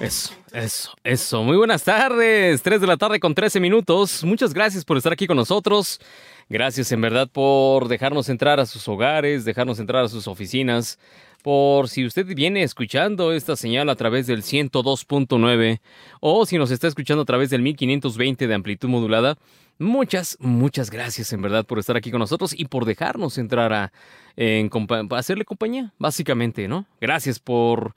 Eso, eso, eso. Muy buenas tardes. 3 de la tarde con 13 minutos. Muchas gracias por estar aquí con nosotros. Gracias en verdad por dejarnos entrar a sus hogares, dejarnos entrar a sus oficinas. Por si usted viene escuchando esta señal a través del 102.9 o si nos está escuchando a través del 1520 de amplitud modulada, muchas, muchas gracias en verdad por estar aquí con nosotros y por dejarnos entrar a, hacerle compañía, básicamente, ¿no? Gracias por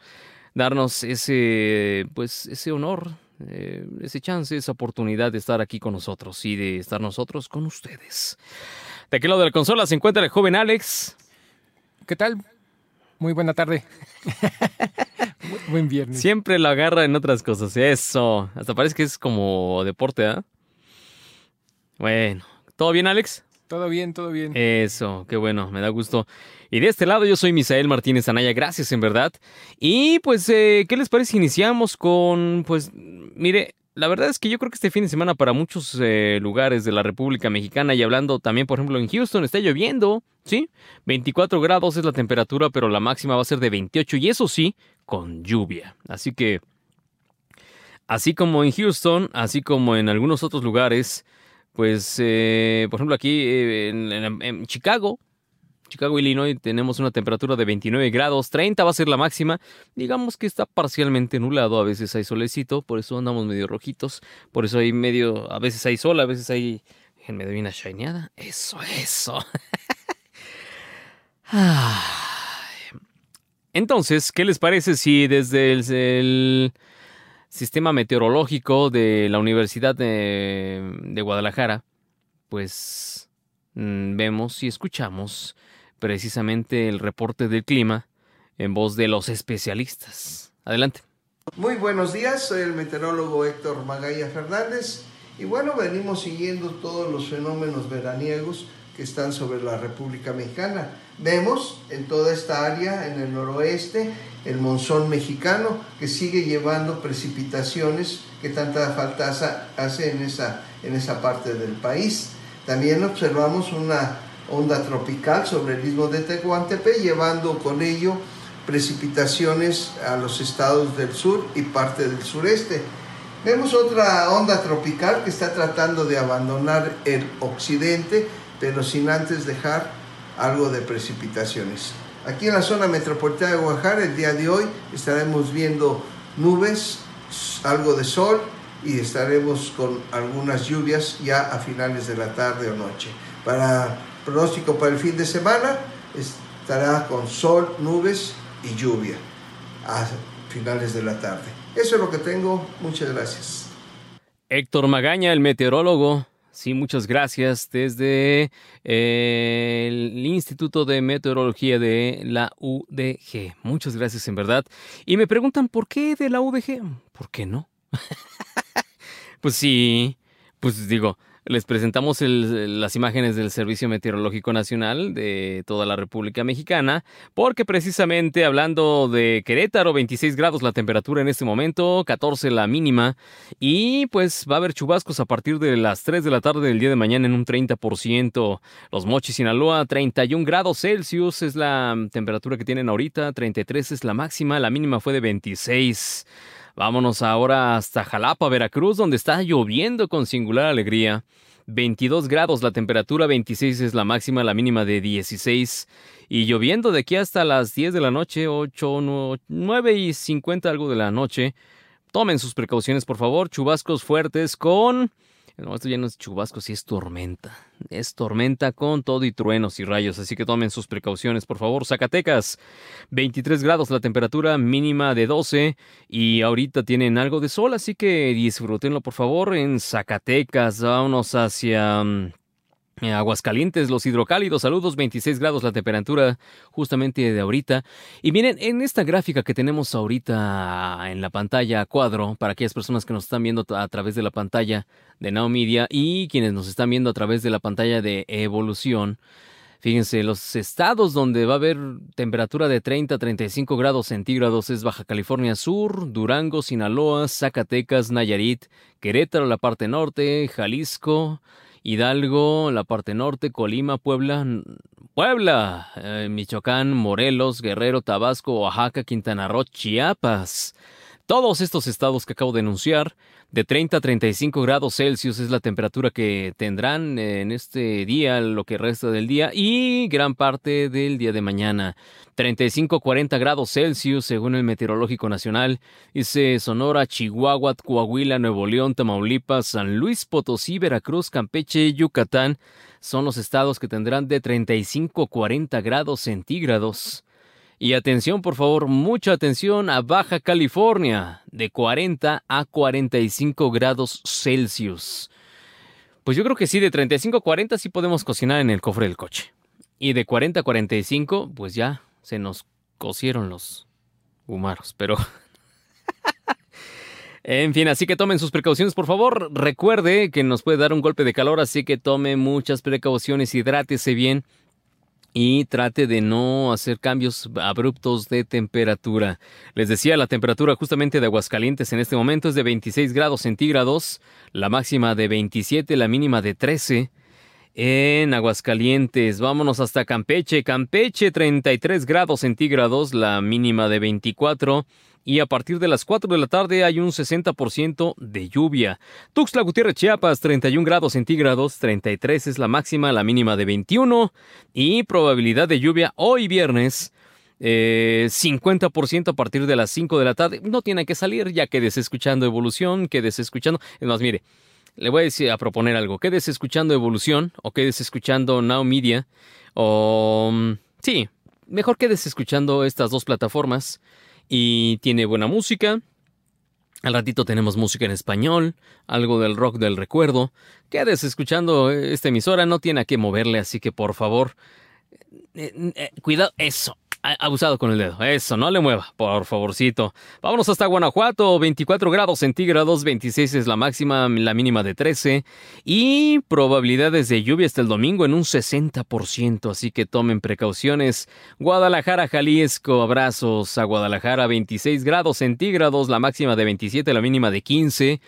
darnos ese, pues, ese honor, eh, ese chance, esa oportunidad de estar aquí con nosotros y de estar nosotros con ustedes. De aquel lado de la consola se encuentra el joven Alex. ¿Qué tal? Muy buena tarde. Buen viernes. Siempre lo agarra en otras cosas. Eso. Hasta parece que es como deporte, ¿ah? Bueno. ¿Todo bien, Alex? Todo bien, todo bien. Eso, qué bueno, me da gusto. Y de este lado yo soy Misael Martínez Anaya, gracias en verdad. Y pues, eh, ¿qué les parece? Iniciamos con, pues, mire, la verdad es que yo creo que este fin de semana para muchos eh, lugares de la República Mexicana y hablando también, por ejemplo, en Houston está lloviendo, ¿sí? 24 grados es la temperatura, pero la máxima va a ser de 28 y eso sí, con lluvia. Así que, así como en Houston, así como en algunos otros lugares, pues, eh, por ejemplo, aquí eh, en, Chicago, Chicago, Illinois, tenemos una temperatura de 29 grados, 30 va a ser la máxima. Digamos que está parcialmente nublado, a veces hay solecito, por eso andamos medio rojitos, por eso hay medio, a veces hay sol, a veces hay, déjenme de una shineada. Eso, eso. Entonces, ¿qué les parece si desde el sistema meteorológico de la Universidad de, Guadalajara, pues mm, vemos y escuchamos precisamente el reporte del clima en voz de los especialistas. Adelante. Muy buenos días, soy el meteorólogo Héctor Magalla Fernández y bueno, venimos siguiendo todos los fenómenos veraniegos que están sobre la República Mexicana. Vemos en toda esta área, en el noroeste, el monzón mexicano que sigue llevando precipitaciones que tanta falta hace en esa, en esa parte del país. También observamos una onda tropical sobre el istmo de Tehuantepec, llevando con ello precipitaciones a los estados del sur y parte del sureste. Vemos otra onda tropical que está tratando de abandonar el occidente, pero sin antes dejar algo de precipitaciones. Aquí en la zona metropolitana de Guadalajara el día de hoy estaremos viendo nubes, algo de sol y estaremos con algunas lluvias ya a finales de la tarde o noche. Para pronóstico para el fin de semana estará con sol, nubes y lluvia a finales de la tarde. Eso es lo que tengo. Muchas gracias. Héctor Magaña, el meteorólogo. Sí, muchas gracias desde eh, el Instituto de Meteorología de la UDG. Muchas gracias en verdad. Y me preguntan, ¿por qué de la UDG? ¿Por qué no? pues sí, pues digo, les presentamos las imágenes del Servicio Meteorológico Nacional de toda la República Mexicana, porque precisamente hablando de Querétaro, 26 grados la temperatura en este momento, 14 la mínima, y pues va a haber chubascos a partir de las 3 de la tarde del día de mañana en un 30%. Los Mochis, Sinaloa, 31 grados Celsius es la temperatura que tienen ahorita, 33 es la máxima, la mínima fue de 26. Vámonos ahora hasta Jalapa, Veracruz, donde está lloviendo con singular alegría. 22 grados la temperatura, 26 es la máxima, la mínima de 16. Y lloviendo de aquí hasta las 10 de la noche, 8, 9 y 50 algo de la noche. Tomen sus precauciones, por favor. Chubascos fuertes con no, esto ya no es chubasco, sí es tormenta. Es tormenta con todo y truenos y rayos, así que tomen sus precauciones, por favor. Zacatecas, 23 grados la temperatura, mínima de 12 y ahorita tienen algo de sol, así que disfrútenlo, por favor. En Zacatecas, vámonos hacia... Aguascalientes, los hidrocálidos, saludos, 26 grados la temperatura justamente de ahorita. Y miren, en esta gráfica que tenemos ahorita en la pantalla cuadro, para aquellas personas que nos están viendo a través de la pantalla de Now Media y quienes nos están viendo a través de la pantalla de Evolución, fíjense, los estados donde va a haber temperatura de 30 a 35 grados centígrados es Baja California Sur, Durango, Sinaloa, Zacatecas, Nayarit, Querétaro, la parte norte, Jalisco, Hidalgo, la parte norte, Colima, Puebla, Puebla, eh, Michoacán, Morelos, Guerrero, Tabasco, Oaxaca, Quintana Roo, Chiapas. Todos estos estados que acabo de enunciar, de 30 a 35 grados Celsius es la temperatura que tendrán en este día, lo que resta del día y gran parte del día de mañana. 35 a 40 grados Celsius según el Meteorológico Nacional. Dice Sonora, Chihuahua, Coahuila, Nuevo León, Tamaulipas, San Luis Potosí, Veracruz, Campeche y Yucatán son los estados que tendrán de 35 a 40 grados centígrados. Y atención, por favor, mucha atención a Baja California, de 40 a 45 grados Celsius. Pues yo creo que sí, de 35 a 40 sí podemos cocinar en el cofre del coche. Y de 40 a 45, pues ya se nos cocieron los humaros, pero... en fin, así que tomen sus precauciones, por favor. Recuerde que nos puede dar un golpe de calor, así que tome muchas precauciones, hidrátese bien y trate de no hacer cambios abruptos de temperatura. Les decía, la temperatura justamente de Aguascalientes en este momento es de 26 grados centígrados, la máxima de 27, la mínima de 13. En Aguascalientes, vámonos hasta Campeche. Campeche 33 grados centígrados, la mínima de 24 y a partir de las 4 de la tarde hay un 60% de lluvia. Tuxtla Gutiérrez, Chiapas, 31 grados centígrados, 33 es la máxima, la mínima de 21 y probabilidad de lluvia hoy viernes. 50% eh, a partir de las 5 de la tarde. No tiene que salir, ya quedes escuchando evolución, quedes escuchando. Es más, mire, le voy a decir a proponer algo. Quedes escuchando evolución o quedes escuchando Now Media o. Mm, sí, mejor quedes escuchando estas dos plataformas y tiene buena música. Al ratito tenemos música en español, algo del rock del recuerdo. Quedes escuchando esta emisora, no tiene a qué moverle, así que por favor, eh, eh, cuidado, eso, abusado con el dedo. Eso, no le mueva, por favorcito. Vámonos hasta Guanajuato, 24 grados centígrados, 26 es la máxima, la mínima de 13. Y probabilidades de lluvia hasta el domingo en un 60%, así que tomen precauciones. Guadalajara, Jalisco, abrazos a Guadalajara, 26 grados centígrados, la máxima de 27, la mínima de 15.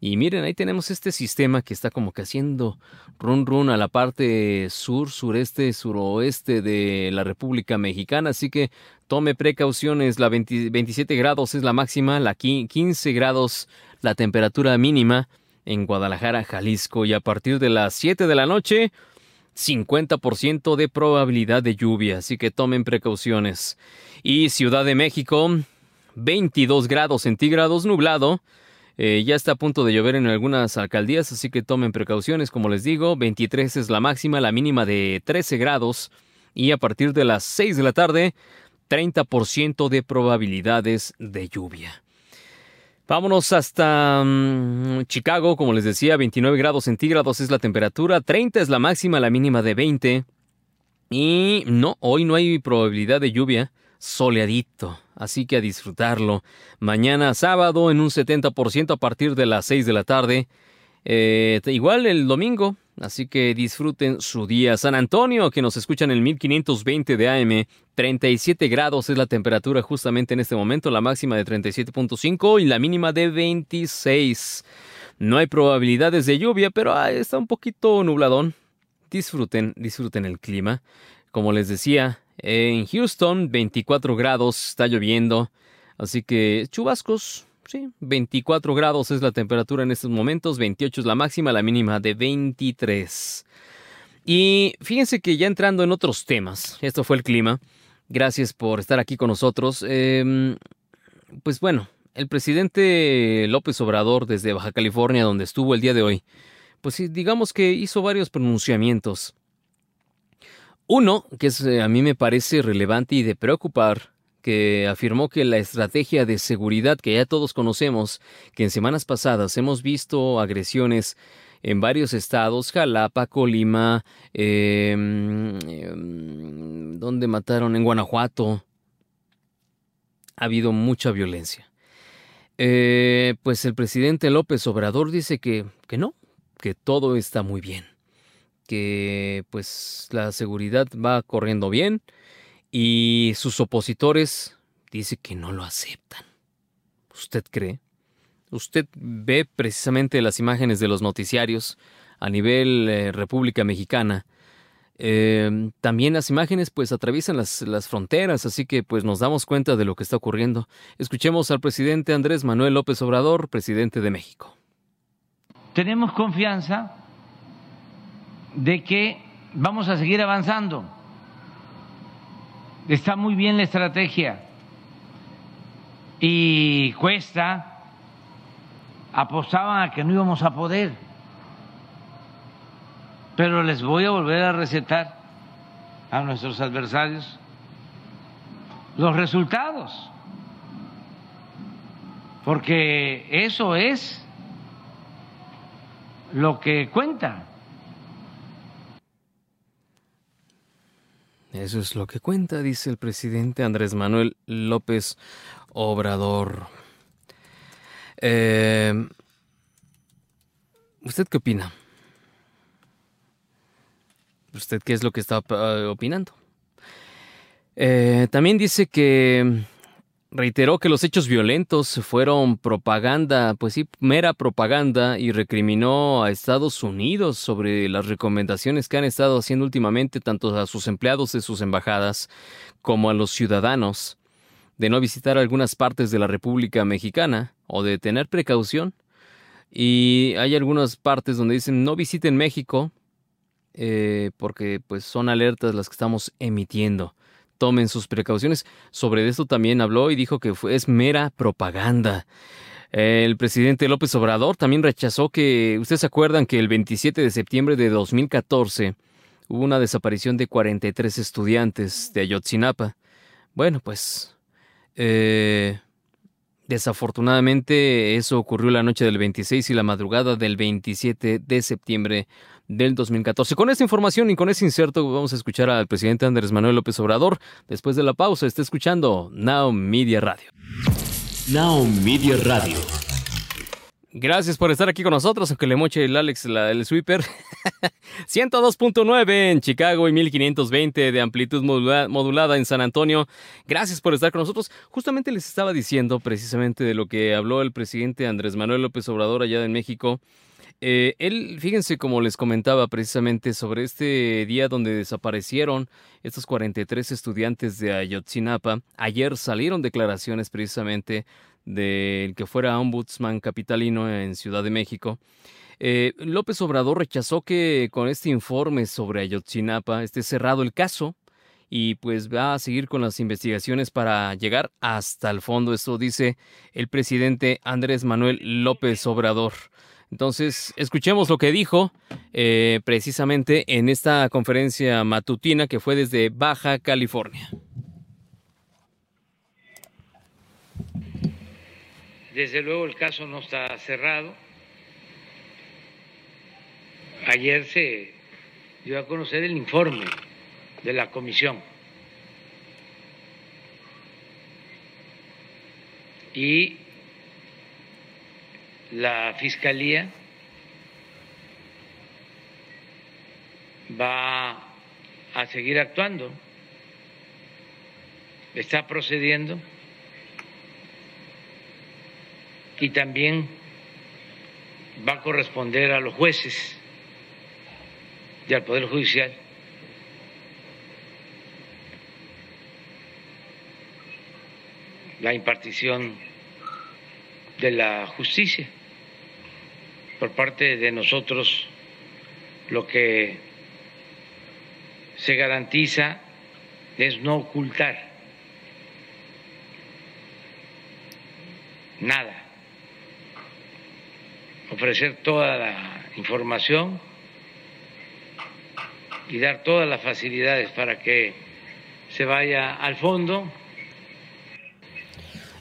Y miren, ahí tenemos este sistema que está como que haciendo run run a la parte sur, sureste, suroeste de la República Mexicana. Así que tome precauciones. La 27 grados es la máxima, la 15 grados la temperatura mínima en Guadalajara, Jalisco. Y a partir de las 7 de la noche, 50% de probabilidad de lluvia. Así que tomen precauciones. Y Ciudad de México, 22 grados centígrados nublado. Eh, ya está a punto de llover en algunas alcaldías, así que tomen precauciones, como les digo. 23 es la máxima, la mínima de 13 grados. Y a partir de las 6 de la tarde, 30% de probabilidades de lluvia. Vámonos hasta mm, Chicago, como les decía, 29 grados centígrados es la temperatura, 30 es la máxima, la mínima de 20. Y no, hoy no hay probabilidad de lluvia soleadito, así que a disfrutarlo. Mañana sábado en un 70% a partir de las 6 de la tarde. Eh, igual el domingo, así que disfruten su día. San Antonio, que nos escuchan en el 1520 de AM, 37 grados es la temperatura justamente en este momento, la máxima de 37.5 y la mínima de 26. No hay probabilidades de lluvia, pero ah, está un poquito nubladón. Disfruten, disfruten el clima. Como les decía, en Houston, 24 grados, está lloviendo. Así que chubascos, sí, 24 grados es la temperatura en estos momentos, 28 es la máxima, la mínima de 23. Y fíjense que ya entrando en otros temas, esto fue el clima. Gracias por estar aquí con nosotros. Em, pues bueno, el presidente López Obrador desde Baja California, donde estuvo el día de hoy, pues digamos que hizo varios pronunciamientos uno, que eh, a mí me parece relevante y de preocupar, que afirmó que la estrategia de seguridad que ya todos conocemos, que en semanas pasadas hemos visto agresiones en varios estados, Jalapa, Colima, em, em, donde mataron en Guanajuato, ha habido mucha violencia. Eh, pues el presidente López Obrador dice que, que no, que todo está muy bien que pues la seguridad va corriendo bien y sus opositores dice que no lo aceptan. ¿Usted cree? Usted ve precisamente las imágenes de los noticiarios a nivel eh, República Mexicana Eh, también las imágenes pues atraviesan las, las, fronteras, así que pues nos damos cuenta de lo que está ocurriendo. Escuchemos al presidente Andrés Manuel López Obrador, presidente de México. Tenemos confianza de que vamos a seguir avanzando. Está muy bien la estrategia y cuesta, apostaban a que no íbamos a poder pero les voy a volver a recetar a nuestros adversarios los resultados, porque eso es lo que cuenta. Eso es lo que cuenta, dice el presidente Andrés Manuel López Obrador. Eh, ¿Usted qué opina? ¿Usted qué es lo que está eh, opinando? Eh, también dice que reiteró que los hechos violentos fueron propaganda, pues sí, mera propaganda, y recriminó a Estados Unidos sobre las recomendaciones que han estado haciendo últimamente tanto a sus empleados de sus embajadas como a los ciudadanos de no visitar algunas partes de la República Mexicana o de tener precaución. Y hay algunas partes donde dicen no visiten México eh, porque pues son alertas las que estamos emitiendo. Tomen sus precauciones. Sobre esto también habló y dijo que es mera propaganda. El presidente López Obrador también rechazó que, ustedes se acuerdan que el 27 de septiembre de 2014 hubo una desaparición de 43 estudiantes de Ayotzinapa. Bueno, pues eh, desafortunadamente eso ocurrió la noche del 26 y la madrugada del 27 de septiembre del 2014. Con esta información y con ese inserto vamos a escuchar al presidente Andrés Manuel López Obrador. Después de la pausa está escuchando Now Media Radio. Now Media Radio. Gracias por estar aquí con nosotros, aunque le moche el Alex el sweeper. 102.9 en Chicago y 1520 de amplitud modulada en San Antonio. Gracias por estar con nosotros. Justamente les estaba diciendo precisamente de lo que habló el presidente Andrés Manuel López Obrador allá en México eh, él, fíjense como les comentaba precisamente sobre este día donde desaparecieron estos 43 estudiantes de Ayotzinapa. Ayer salieron declaraciones precisamente del que fuera ombudsman capitalino en Ciudad de México. Eh, López Obrador rechazó que con este informe sobre Ayotzinapa esté cerrado el caso y pues va a seguir con las investigaciones para llegar hasta el fondo. Esto dice el presidente Andrés Manuel López Obrador. Entonces, escuchemos lo que dijo eh, precisamente en esta conferencia matutina que fue desde Baja California. Desde luego el caso no está cerrado. Ayer se dio a conocer el informe de la comisión. Y la Fiscalía va a seguir actuando, está procediendo y también va a corresponder a los jueces y al Poder Judicial. La impartición de la justicia por parte de nosotros lo que se garantiza es no ocultar nada, ofrecer toda la información y dar todas las facilidades para que se vaya al fondo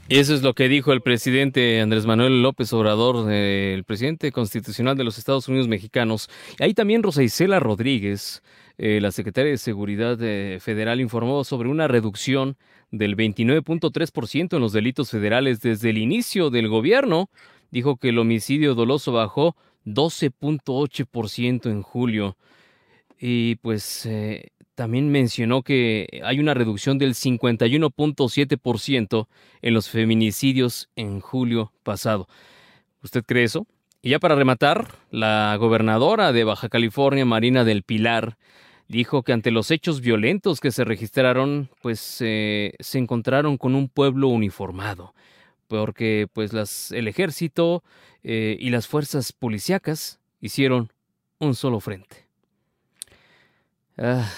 eso es lo que dijo el presidente Andrés Manuel López Obrador, el presidente constitucional de los Estados Unidos mexicanos. Ahí también Rosa Isela Rodríguez, eh, la secretaria de Seguridad eh, Federal, informó sobre una reducción del 29.3% en los delitos federales desde el inicio del gobierno. Dijo que el homicidio doloso bajó 12.8% en julio. Y pues eh, también mencionó que hay una reducción del 51.7% en los feminicidios en julio pasado. ¿Usted cree eso? Y ya para rematar, la gobernadora de Baja California, Marina del Pilar, dijo que ante los hechos violentos que se registraron, pues eh, se encontraron con un pueblo uniformado, porque pues las, el ejército eh, y las fuerzas policíacas hicieron un solo frente. Ah.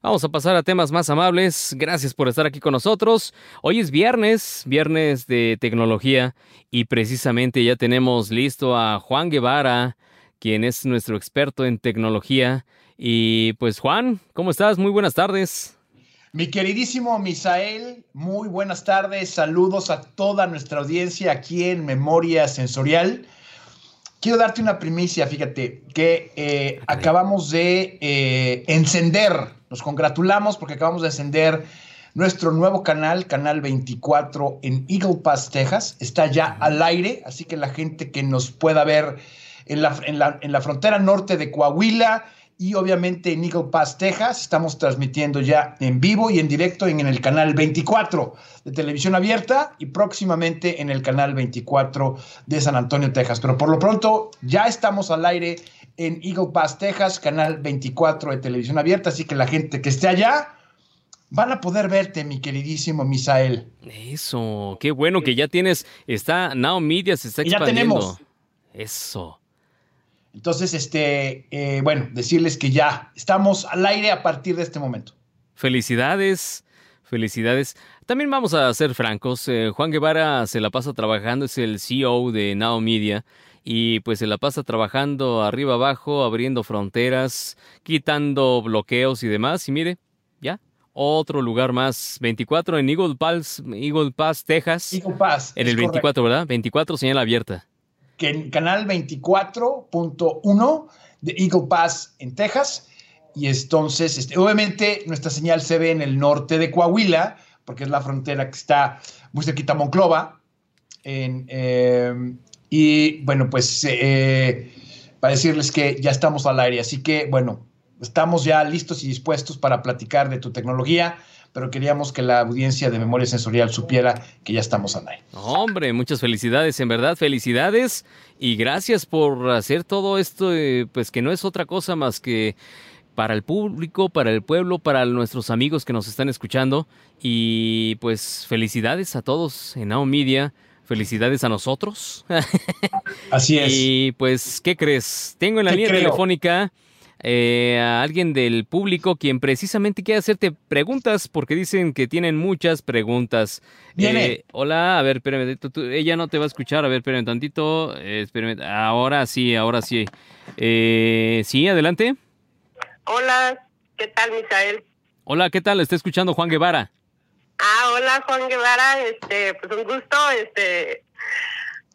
Vamos a pasar a temas más amables. Gracias por estar aquí con nosotros. Hoy es viernes, viernes de tecnología, y precisamente ya tenemos listo a Juan Guevara, quien es nuestro experto en tecnología. Y pues Juan, ¿cómo estás? Muy buenas tardes. Mi queridísimo Misael, muy buenas tardes. Saludos a toda nuestra audiencia aquí en Memoria Sensorial. Quiero darte una primicia, fíjate, que eh, acabamos de eh, encender nos congratulamos porque acabamos de encender nuestro nuevo canal, Canal 24 en Eagle Pass, Texas. Está ya al aire, así que la gente que nos pueda ver en la, en la, frontera norte de Coahuila y obviamente en Eagle Pass, Texas, estamos transmitiendo ya en vivo y en directo en, el canal 24 de televisión abierta y próximamente en el canal 24 de San Antonio, Texas. Pero por lo pronto ya estamos al aire en Eagle Pass, Texas, canal 24 de televisión abierta, así que la gente que esté allá van a poder verte, mi queridísimo Misael. Eso, qué bueno que ya tienes, está Now Media se está expandiendo. Ya tenemos. Eso. Entonces, este, eh, bueno, decirles que ya estamos al aire a partir de este momento. Felicidades, felicidades. También vamos a ser francos, eh, Juan Guevara se la pasa trabajando, es el CEO de Now Media y pues se la pasa trabajando arriba abajo, abriendo fronteras, quitando bloqueos y demás. Y mire, ya, otro lugar más, 24 en Eagle Pass, Eagle Pass Texas. Eagle Pass. En el 24, ¿verdad? 24 señal abierta. Que en canal 24.1 de Eagle Pass en Texas. Y entonces, este, obviamente, nuestra señal se ve en el norte de Coahuila, porque es la frontera que está muy cerquita a Monclova. Eh, y bueno, pues eh, para decirles que ya estamos al aire, así que bueno, estamos ya listos y dispuestos para platicar de tu tecnología, pero queríamos que la audiencia de Memoria Sensorial supiera que ya estamos aire. Hombre, muchas felicidades, en verdad, felicidades y gracias por hacer todo esto, eh, pues que no es otra cosa más que para el público, para el pueblo, para nuestros amigos que nos están escuchando y pues felicidades a todos en Now Media Felicidades a nosotros. Así es. Y pues, ¿qué crees? Tengo en la línea telefónica eh, a alguien del público quien precisamente quiere hacerte preguntas porque dicen que tienen muchas preguntas. Eh, hola, a ver, espérame, ella no te va a escuchar, a ver, espérame tantito, eh, espérame, ahora sí, ahora sí. sí, adelante. Hola, ¿qué tal, Misael? Hola, ¿qué tal? Está escuchando Juan Guevara. Ah, hola Juan Guevara, este, pues un gusto, este,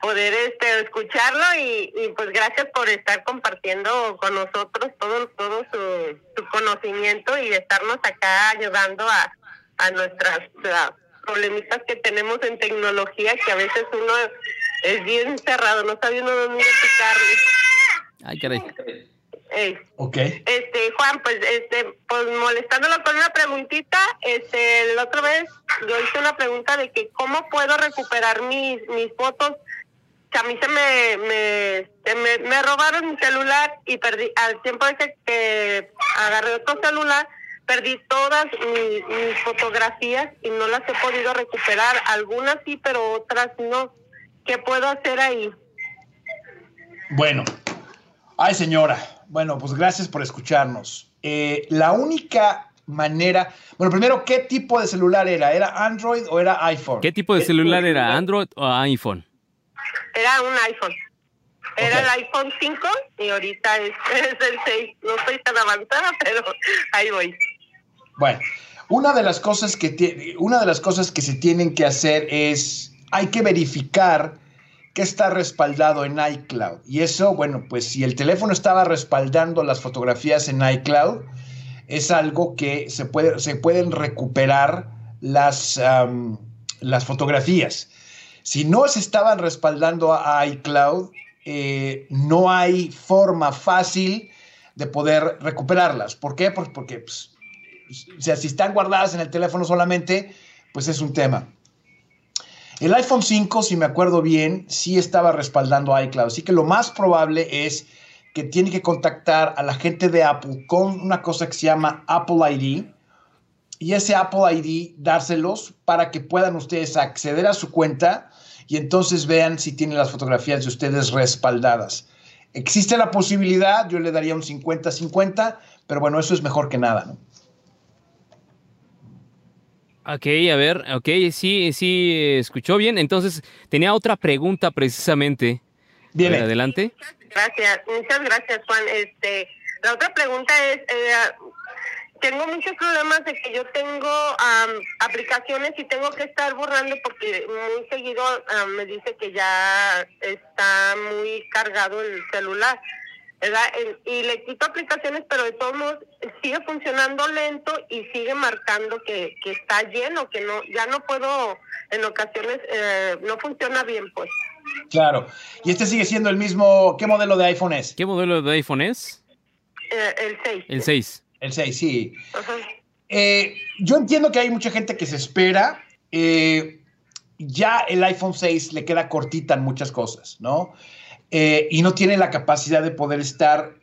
poder este escucharlo y, y pues gracias por estar compartiendo con nosotros todo todo su, conocimiento y estarnos acá ayudando a, a nuestras problemitas que tenemos en tecnología que a veces uno es bien cerrado, no sabe uno dónde picarle. Ay, caray. Ok. Este, Juan, pues, este, pues molestándolo con una preguntita, este, la otra vez yo hice una pregunta de que cómo puedo recuperar mis, mis fotos. Que a mí se me, me, me, robaron mi celular y perdí, al tiempo de que, que agarré otro celular, perdí todas mis, mis fotografías y no las he podido recuperar. Algunas sí, pero otras no. ¿Qué puedo hacer ahí? Bueno, ay señora, bueno, pues gracias por escucharnos. Eh, la única manera. Bueno, primero, ¿qué tipo de celular era? ¿Era Android o era iPhone? ¿Qué tipo de celular era? ¿Android o iPhone? Era un iPhone. Era el iPhone 5 y ahorita es, el 6. No estoy tan avanzada, pero ahí voy. Bueno, una de las cosas que una de las cosas que se tienen que hacer es hay que verificar que está respaldado en iCloud. Y eso, bueno, pues si el teléfono estaba respaldando las fotografías en iCloud, es algo que se, puede, se pueden recuperar las, las fotografías. Si no se estaban respaldando a iCloud, eh, no hay forma fácil de poder recuperarlas. ¿Por qué? Porque, porque pues, si están guardadas en el teléfono solamente, pues es un tema. El iPhone 5, si me acuerdo bien, sí estaba respaldando iCloud, así que lo más probable es que tiene que contactar a la gente de Apple con una cosa que se llama Apple ID y ese Apple ID dárselos para que puedan ustedes acceder a su cuenta y entonces vean si tienen las fotografías de ustedes respaldadas. Existe la posibilidad, yo le daría un 50-50, pero bueno, eso es mejor que nada, ¿no? Ok, a ver, ok, sí, sí, escuchó bien. Entonces, tenía otra pregunta precisamente. Bien. Adelante. Gracias, muchas gracias, Juan. Este, la otra pregunta es, eh, tengo muchos problemas de que yo tengo aplicaciones y tengo que estar borrando porque muy seguido me dice que ya está muy cargado el celular. ¿verdad? Y le quito aplicaciones, pero de todos modos sigue funcionando lento y sigue marcando que, que está lleno, que no ya no puedo, en ocasiones eh, no funciona bien, pues. Claro. ¿Y este sigue siendo el mismo? ¿Qué modelo de iPhone es? ¿Qué modelo de iPhone es? Eh, el 6. El 6. El 6, sí. Eh, yo entiendo que hay mucha gente que se espera. ya el iPhone 6 le queda cortita en muchas cosas, ¿no? Eh, y no tiene la capacidad de poder estar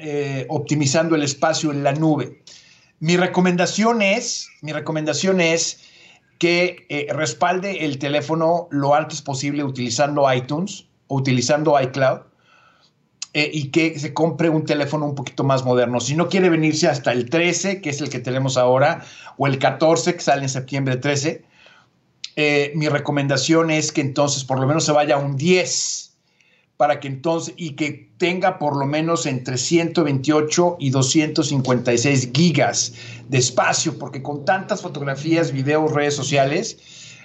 eh, optimizando el espacio en la nube. Mi recomendación es, mi recomendación es que eh, respalde el teléfono lo antes posible utilizando iTunes o utilizando iCloud y que se compre un teléfono un poquito más moderno. Si no quiere venirse hasta el 13, que es el que tenemos ahora, o el 14, que sale en septiembre 13, mi recomendación es que entonces por lo menos se vaya a un 10 para que entonces, y que tenga por lo menos entre 128 y 256 gigas de espacio, porque con tantas fotografías, videos, redes sociales,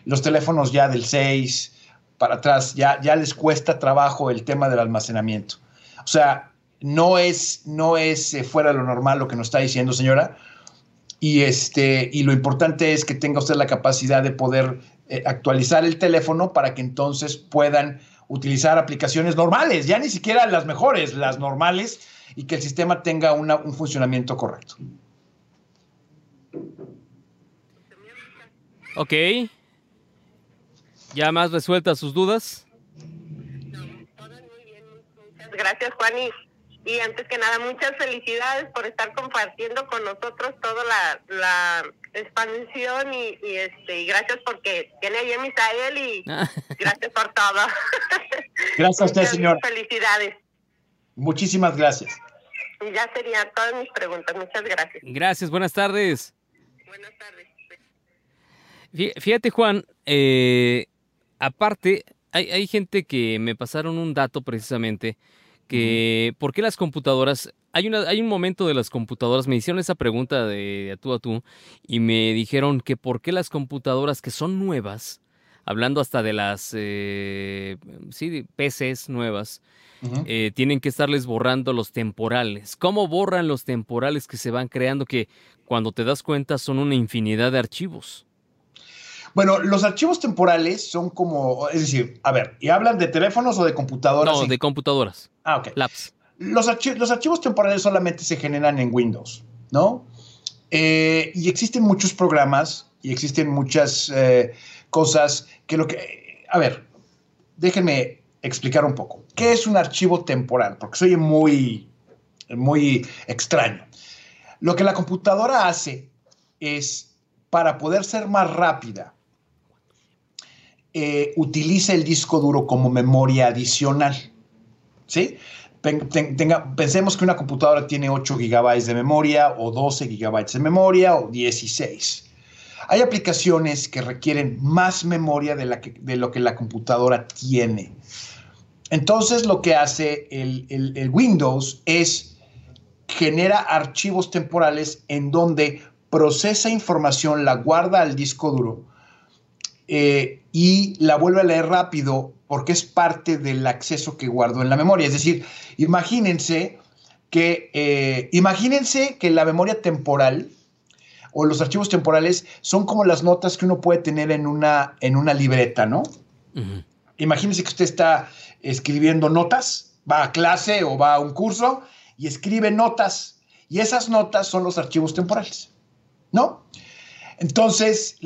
los teléfonos ya del 6 para atrás, ya, ya les cuesta trabajo el tema del almacenamiento. O sea, no es, no es eh, fuera de lo normal lo que nos está diciendo, señora. Y, este, y lo importante es que tenga usted la capacidad de poder eh, actualizar el teléfono para que entonces puedan utilizar aplicaciones normales, ya ni siquiera las mejores, las normales, y que el sistema tenga un funcionamiento correcto. Ok. ¿Ya más resueltas sus dudas? Gracias, Juan. Y, antes que nada, muchas felicidades por estar compartiendo con nosotros toda la expansión y, este y gracias porque tiene ahí a Misael y gracias por todo. Gracias a usted, señor. Felicidades. Muchísimas gracias. Y ya serían todas mis preguntas. Muchas gracias. Gracias, buenas tardes. Buenas tardes. Fíjate, Juan, eh, aparte, hay, hay gente que me pasaron un dato precisamente que por qué las computadoras hay, una, hay un momento de las computadoras, me hicieron esa pregunta de, a tú a tú y me dijeron que por qué las computadoras que son nuevas, hablando hasta de las eh, sí, PCs nuevas, eh, tienen que estarles borrando los temporales. ¿Cómo borran los temporales que se van creando que cuando te das cuenta son una infinidad de archivos? Bueno, los archivos temporales son como, es decir, a ver, ¿y hablan de teléfonos o de computadoras? No, de computadoras. Ah, ok. Labs los, archivos temporales solamente se generan en Windows, ¿no? Eh, y existen muchos programas y existen muchas eh, cosas que lo que... A ver, déjenme explicar un poco. ¿Qué es un archivo temporal? Porque soy muy, muy extraño. Lo que la computadora hace es, para poder ser más rápida, eh, utiliza el disco duro como memoria adicional. ¿Sí? pensemos que una computadora tiene 8 GB de memoria o 12 GB de memoria o 16. Hay aplicaciones que requieren más memoria de, lo que la computadora tiene. Entonces lo que hace el, Windows es genera archivos temporales en donde procesa información, la guarda al disco duro eh, y la vuelve a leer rápido porque es parte del acceso que guardo en la memoria. Es decir, imagínense que, eh, imagínense que la memoria temporal o los archivos temporales son como las notas que uno puede tener en una, en una libreta, ¿no? Imagínense que usted está escribiendo notas, va a clase o va a un curso y escribe notas. Y esas notas son los archivos temporales, ¿no? Entonces,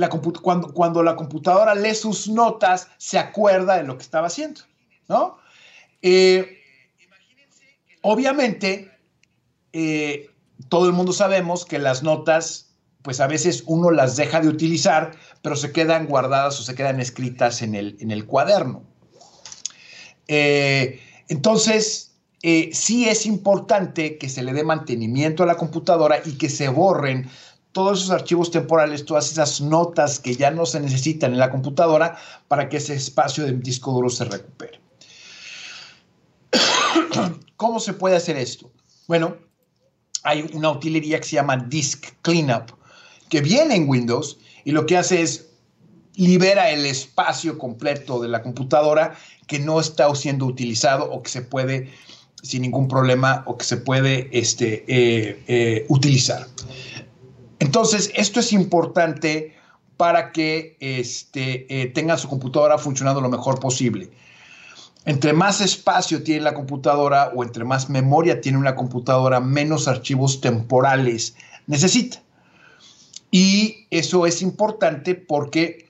cuando, la computadora lee sus notas, se acuerda de lo que estaba haciendo, ¿no? Eh, Obviamente, eh, todo el mundo sabemos que las notas, pues a veces uno las deja de utilizar, pero se quedan guardadas o se quedan escritas en el, cuaderno. Eh, entonces, sí es importante que se le dé mantenimiento a la computadora y que se borren todos esos archivos temporales, todas esas notas que ya no se necesitan en la computadora para que ese espacio del disco duro se recupere. ¿Cómo se puede hacer esto? Bueno, hay una utilería que se llama Disk Cleanup, que viene en Windows y lo que hace es libera el espacio completo de la computadora que no está siendo utilizado o que se puede sin ningún problema o que se puede este, eh, eh, utilizar. Entonces, esto es importante para que este, eh, tenga su computadora funcionando lo mejor posible. Entre más espacio tiene la computadora o entre más memoria tiene una computadora, menos archivos temporales necesita. Y eso es importante porque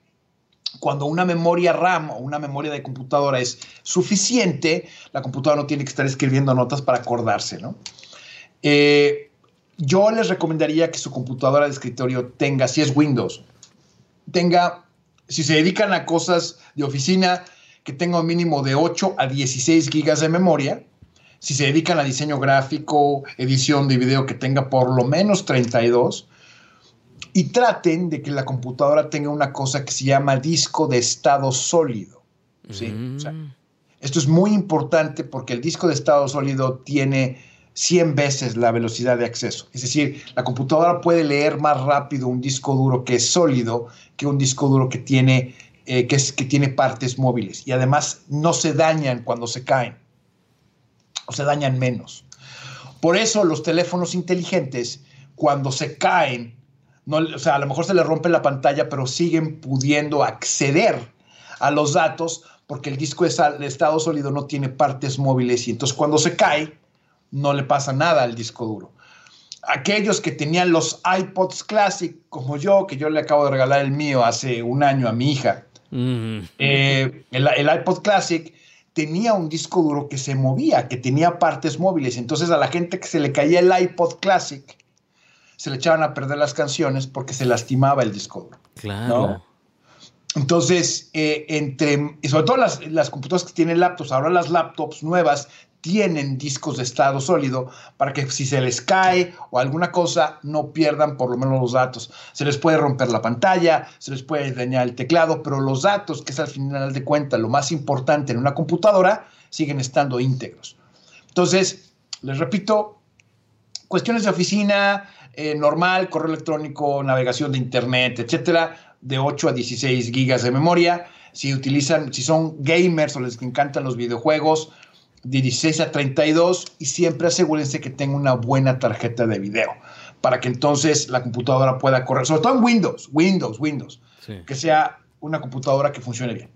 cuando una memoria RAM o una memoria de computadora es suficiente, la computadora no tiene que estar escribiendo notas para acordarse, ¿no? Eh, yo les recomendaría que su computadora de escritorio tenga, si es Windows, tenga, si se dedican a cosas de oficina, que tenga un mínimo de 8 a 16 gigas de memoria. Si se dedican a diseño gráfico, edición de video, que tenga por lo menos 32. Y traten de que la computadora tenga una cosa que se llama disco de estado sólido. ¿sí? Mm. esto es muy importante porque el disco de estado sólido tiene 100 veces la velocidad de acceso. Es decir, la computadora puede leer más rápido un disco duro que es sólido que un disco duro que tiene eh, que, es, que tiene partes móviles y además no se dañan cuando se caen o se dañan menos. Por eso los teléfonos inteligentes, cuando se caen, no, o sea, a lo mejor se les rompe la pantalla, pero siguen pudiendo acceder a los datos porque el disco de estado sólido no tiene partes móviles y entonces cuando se cae, no le pasa nada al disco duro. Aquellos que tenían los iPods Classic, como yo, que yo le acabo de regalar el mío hace un año a mi hija, eh, el, iPod Classic tenía un disco duro que se movía, que tenía partes móviles. Entonces a la gente que se le caía el iPod Classic, se le echaban a perder las canciones porque se lastimaba el disco duro. Claro. Entonces, eh, entre, y sobre todo las, las computadoras que tienen laptops, ahora las laptops nuevas tienen discos de estado sólido para que si se les cae o alguna cosa no pierdan por lo menos los datos. Se les puede romper la pantalla, se les puede dañar el teclado, pero los datos, que es al final de cuentas lo más importante en una computadora, siguen estando íntegros. Entonces, les repito, cuestiones de oficina, eh, normal, correo electrónico, navegación de internet, etcétera, de 8 a 16 gigas de memoria. Si utilizan, si son gamers o les encantan los videojuegos, de 16 a 32 y siempre asegúrense que tenga una buena tarjeta de video para que entonces la computadora pueda correr, sobre todo en Windows, Windows, Windows, que sea una computadora que funcione bien.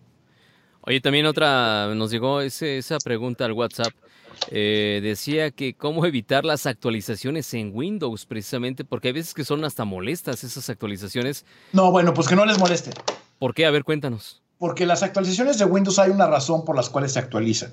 Oye, también otra, nos llegó esa pregunta al WhatsApp. Eh, decía que cómo evitar las actualizaciones en Windows, precisamente, porque hay veces que son hasta molestas esas actualizaciones. No, bueno, pues que no les moleste. ¿Por qué? A ver, cuéntanos. Porque las actualizaciones de Windows hay una razón por las cuales se actualizan.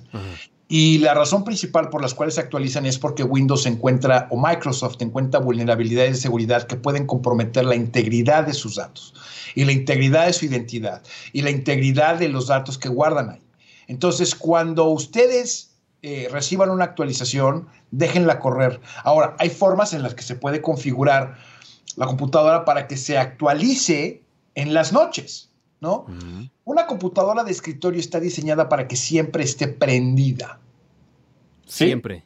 Y la razón principal por las cuales se actualizan es porque Windows encuentra o Microsoft encuentra vulnerabilidades de seguridad que pueden comprometer la integridad de sus datos y la integridad de su identidad y la integridad de los datos que guardan ahí. Entonces, cuando ustedes eh, reciban una actualización, déjenla correr. Ahora, hay formas en las que se puede configurar la computadora para que se actualice en las noches. ¿No? Una computadora de escritorio está diseñada para que siempre esté prendida. Siempre.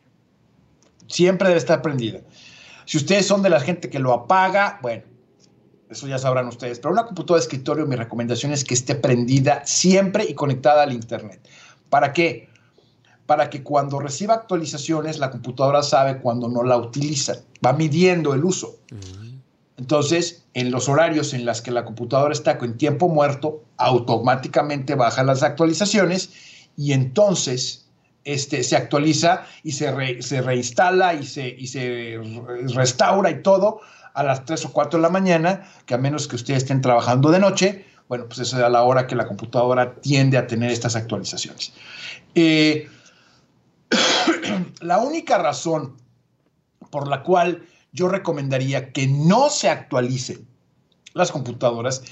Siempre debe estar prendida. Si ustedes son de la gente que lo apaga, bueno, eso ya sabrán ustedes. Pero una computadora de escritorio, mi recomendación es que esté prendida siempre y conectada al Internet. ¿Para qué? Para que cuando reciba actualizaciones, la computadora sabe cuando no la utilizan. Va midiendo el uso. Entonces, en los horarios en los que la computadora está con tiempo muerto, automáticamente baja las actualizaciones y entonces este, se actualiza y se, reinstala y se, y se restaura y todo a las 3 o 4 de la mañana, que a menos que ustedes estén trabajando de noche, bueno, pues eso es la hora que la computadora tiende a tener estas actualizaciones. Eh, La única razón por la cual yo recomendaría que no se actualicen las computadoras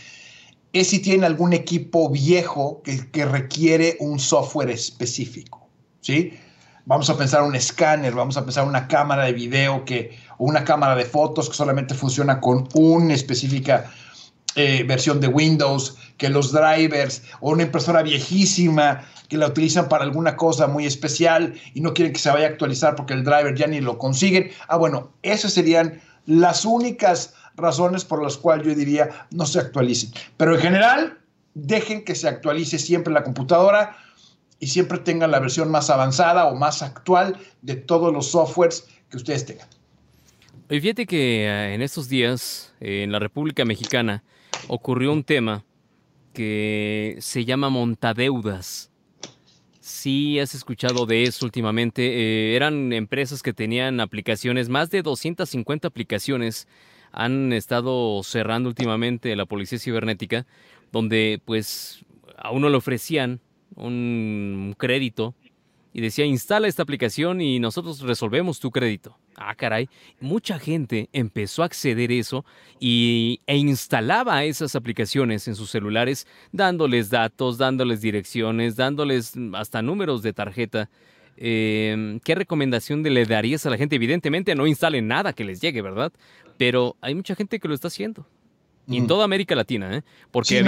es si tienen algún equipo viejo que, requiere un software específico, ¿sí? Vamos a pensar un escáner, vamos a pensar una cámara de video que, o una cámara de fotos que solamente funciona con una específica eh, versión de Windows, que los drivers, o una impresora viejísima que la utilizan para alguna cosa muy especial y no quieren que se vaya a actualizar porque el driver ya ni lo consiguen. Ah, bueno, esas serían las únicas razones por las cuales yo diría no se actualicen. Pero en general, dejen que se actualice siempre la computadora y siempre tengan la versión más avanzada o más actual de todos los softwares que ustedes tengan. Y fíjate que eh, en estos días, eh, en la República Mexicana, ocurrió un tema que se llama montadeudas. Sí, has escuchado de eso últimamente. Eh, eran empresas que tenían aplicaciones, más de 250 aplicaciones han estado cerrando últimamente la policía cibernética, donde pues a uno le ofrecían un crédito y decía instala esta aplicación y nosotros resolvemos tu crédito. Ah, caray, mucha gente empezó a acceder a eso y, e instalaba esas aplicaciones en sus celulares, dándoles datos, dándoles direcciones, dándoles hasta números de tarjeta. Em, ¿Qué recomendación le darías a la gente? Evidentemente no instalen nada que les llegue, ¿verdad? Pero hay mucha gente que lo está haciendo. Y en toda América Latina, ¿eh? Porque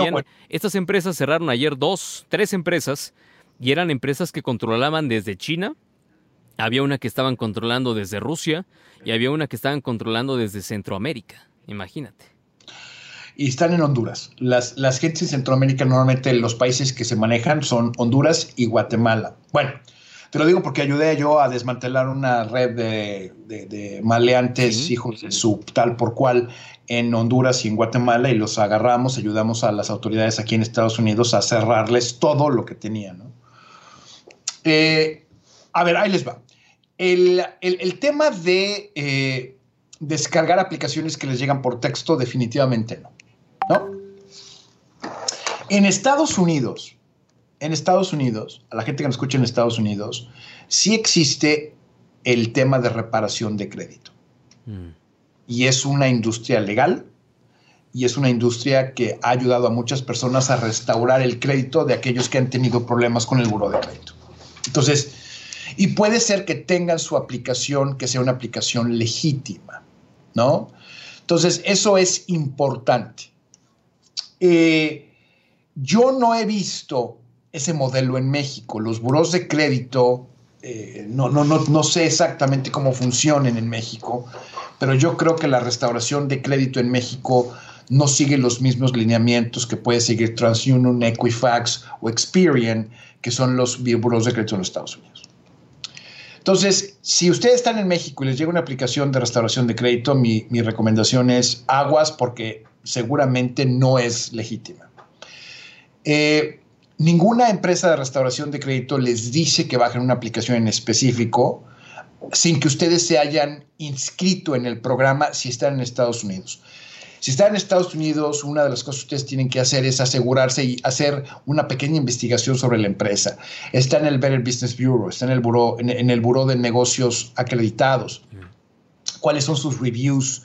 estas empresas cerraron ayer dos, tres empresas, y eran empresas que controlaban desde China, había una que estaban controlando desde Rusia y había una que estaban controlando desde Centroamérica. Imagínate. Y están en Honduras. Las, las gentes en Centroamérica, normalmente los países que se manejan son Honduras y Guatemala. Bueno, te lo digo porque ayudé yo a desmantelar una red de, maleantes, hijos de su tal por cual, en Honduras y en Guatemala, y los agarramos, ayudamos a las autoridades aquí en Estados Unidos a cerrarles todo lo que tenían. ¿no? Eh, a ver, ahí les va. El, tema de eh, descargar aplicaciones que les llegan por texto, definitivamente no. ¿No? En Estados Unidos, en Estados Unidos, a la gente que me escucha en Estados Unidos, sí existe el tema de reparación de crédito. Mm. Y es una industria legal y es una industria que ha ayudado a muchas personas a restaurar el crédito de aquellos que han tenido problemas con el buro de crédito. Entonces, y puede ser que tengan su aplicación que sea una aplicación legítima, ¿no? Entonces, eso es importante. Eh, yo no he visto ese modelo en México. Los buros de crédito, eh, no, no, no, no sé exactamente cómo funcionan en México, pero yo creo que la restauración de crédito en México no sigue los mismos lineamientos que puede seguir TransUnion, Equifax o Experian, que son los buros de crédito en los Estados Unidos. Entonces, si ustedes están en México y les llega una aplicación de restauración de crédito, mi, recomendación es aguas porque seguramente no es legítima. Eh, ninguna empresa de restauración de crédito les dice que bajen una aplicación en específico sin que ustedes se hayan inscrito en el programa si están en Estados Unidos. Si están en Estados Unidos, una de las cosas que ustedes tienen que hacer es asegurarse y hacer una pequeña investigación sobre la empresa. Está en el Better Business Bureau, está en el Buró, en, el Buró de Negocios acreditados. ¿Cuáles son sus reviews?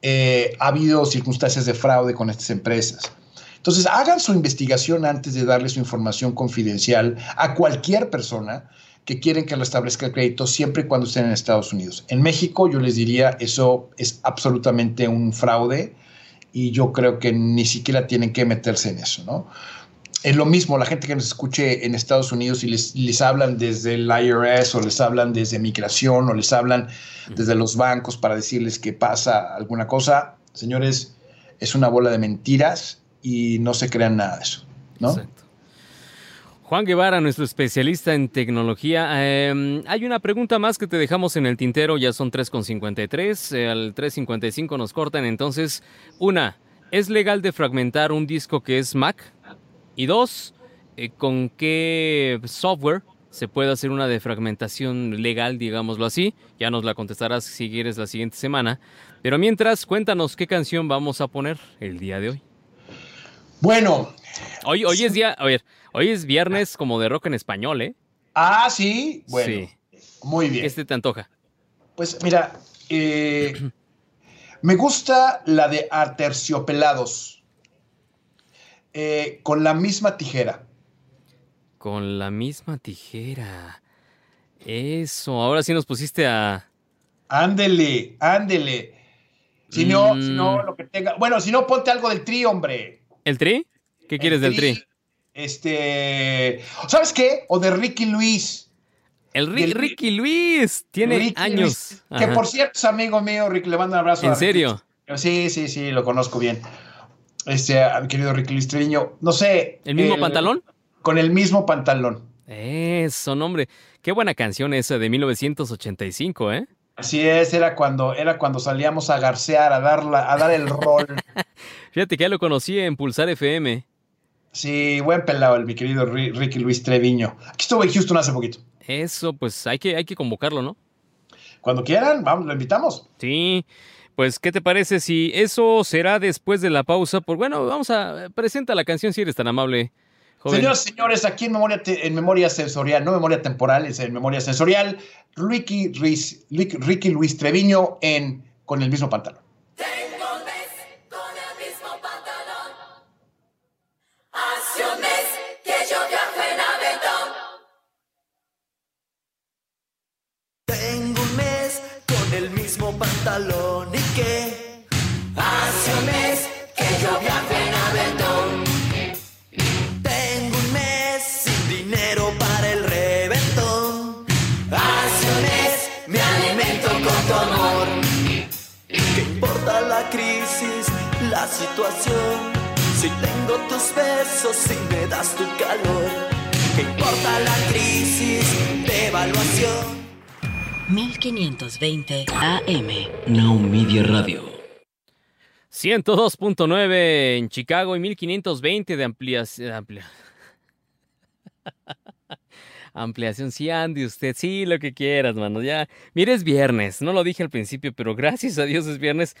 Eh, ¿Ha habido circunstancias de fraude con estas empresas? Entonces, hagan su investigación antes de darle su información confidencial a cualquier persona que quieren que restablezca el crédito siempre y cuando estén en Estados Unidos. En México, yo les diría, eso es absolutamente un fraude y yo creo que ni siquiera tienen que meterse en eso, ¿no? Es lo mismo, la gente que nos escuche en Estados Unidos y les, les hablan desde el IRS o les hablan desde migración o les hablan desde los bancos para decirles que pasa alguna cosa, señores, es una bola de mentiras y no se crean nada de eso, ¿no? Exacto. Juan Guevara, nuestro especialista en tecnología. Em, hay una pregunta más que te dejamos en el tintero, ya son 3.53, eh, al 3.55 nos cortan, entonces, una, ¿es legal defragmentar un disco que es Mac? Y dos, eh, ¿con qué software se puede hacer una defragmentación legal, digámoslo así? Ya nos la contestarás si quieres la siguiente semana. Pero mientras, cuéntanos qué canción vamos a poner el día de hoy. Bueno. Hoy, hoy es día, a ver, hoy es viernes como de rock en español, ¿eh? Ah, sí. Bueno. Muy bien. ¿Qué este te antoja? Pues mira, eh, me gusta la de aterciopelados. Eh, con la misma tijera. Con la misma tijera. Eso, ahora sí nos pusiste a... Ándele, ándele. Si no, si no, Mm. lo que tenga. Bueno, si no, ponte algo del tri, hombre. ¿El tri? ¿Qué quieres El del tri? Este. ¿Sabes qué? O de Ricky Luis. El del- Ricky Luis. Tiene Ricky años. Luis, que por cierto es amigo mío, Ricky. Le mando un abrazo. ¿En serio? Sí, sí, sí, lo conozco bien. Este, a mi querido Ricky Luis Treviño. No sé. ¿El mismo pantalón? Con el mismo pantalón. Eso, nombre. Qué buena canción esa de 1985, ¿eh? Así es, era cuando, era cuando salíamos a garcear, a dar, la- a dar el rol. Fíjate que ya lo conocí en Pulsar FM. Sí, buen pelado el mi querido Ri- Ricky Luis Treviño. Aquí estuvo en Houston hace poquito. Eso, pues hay que, hay que convocarlo, ¿no? Cuando quieran, vamos, lo invitamos. Sí. Pues, ¿qué te parece si eso será después de la pausa? Por bueno, vamos a presenta la canción si eres tan amable, joven. Señoras y señores, aquí en memoria, te- en memoria sensorial, no memoria temporal, es en memoria sensorial, Ricky, Ricky, Ricky Luis Treviño en con el mismo pantalón. La situación? Si tengo tus besos, si me das tu calor. ¿Qué importa la crisis de evaluación? 1520 AM. Now Media Radio. 102.9 en Chicago y 1520 de ampliación. amplia- Ampliación, sí, ande usted, sí, lo que quieras, mano. Ya, mire, es viernes, no lo dije al principio, pero gracias a Dios es viernes.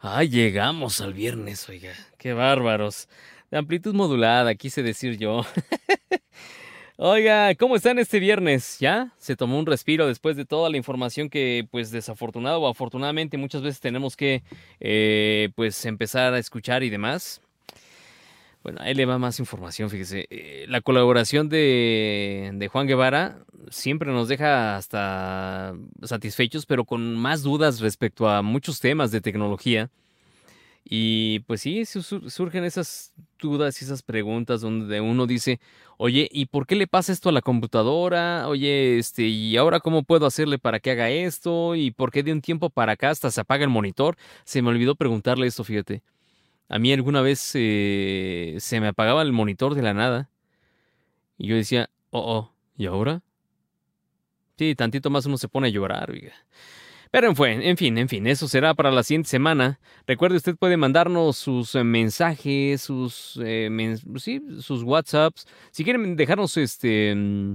Ay, llegamos al viernes, oiga, qué bárbaros. De amplitud modulada, quise decir yo. Oiga, ¿cómo están este viernes? ¿Ya? ¿Se tomó un respiro después de toda la información que, pues, desafortunado o afortunadamente muchas veces tenemos que, eh, pues, empezar a escuchar y demás? Bueno, ahí le va más información, fíjese. Eh, la colaboración de, de Juan Guevara siempre nos deja hasta satisfechos, pero con más dudas respecto a muchos temas de tecnología. Y pues sí, su- su- surgen esas dudas y esas preguntas donde uno dice, oye, ¿y por qué le pasa esto a la computadora? Oye, este, ¿y ahora cómo puedo hacerle para que haga esto? ¿Y por qué de un tiempo para acá hasta se apaga el monitor? Se me olvidó preguntarle esto, fíjate. A mí alguna vez eh, se me apagaba el monitor de la nada. Y yo decía, oh, oh, ¿y ahora? Sí, tantito más uno se pone a llorar, oiga. Pero en, fin, en fin, eso será para la siguiente semana. Recuerde, usted puede mandarnos sus eh, mensajes, sus, eh, men- sí, sus WhatsApps. Si quieren dejarnos este mm,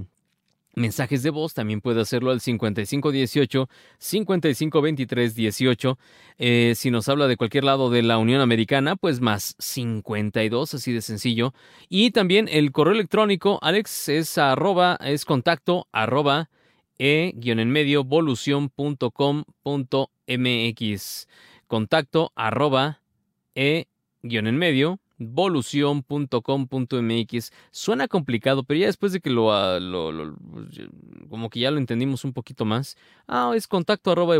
mensajes de voz, también puede hacerlo al 5518 552318. Eh, si nos habla de cualquier lado de la Unión Americana, pues más 52, así de sencillo. Y también el correo electrónico, Alex, es arroba, es contacto arroba e-en medio volución.com.mx. Contacto arroba e-en medio volución.com.mx. Suena complicado, pero ya después de que lo, ah, lo- como que ya lo entendimos un poquito más. Ah, es contacto arroba.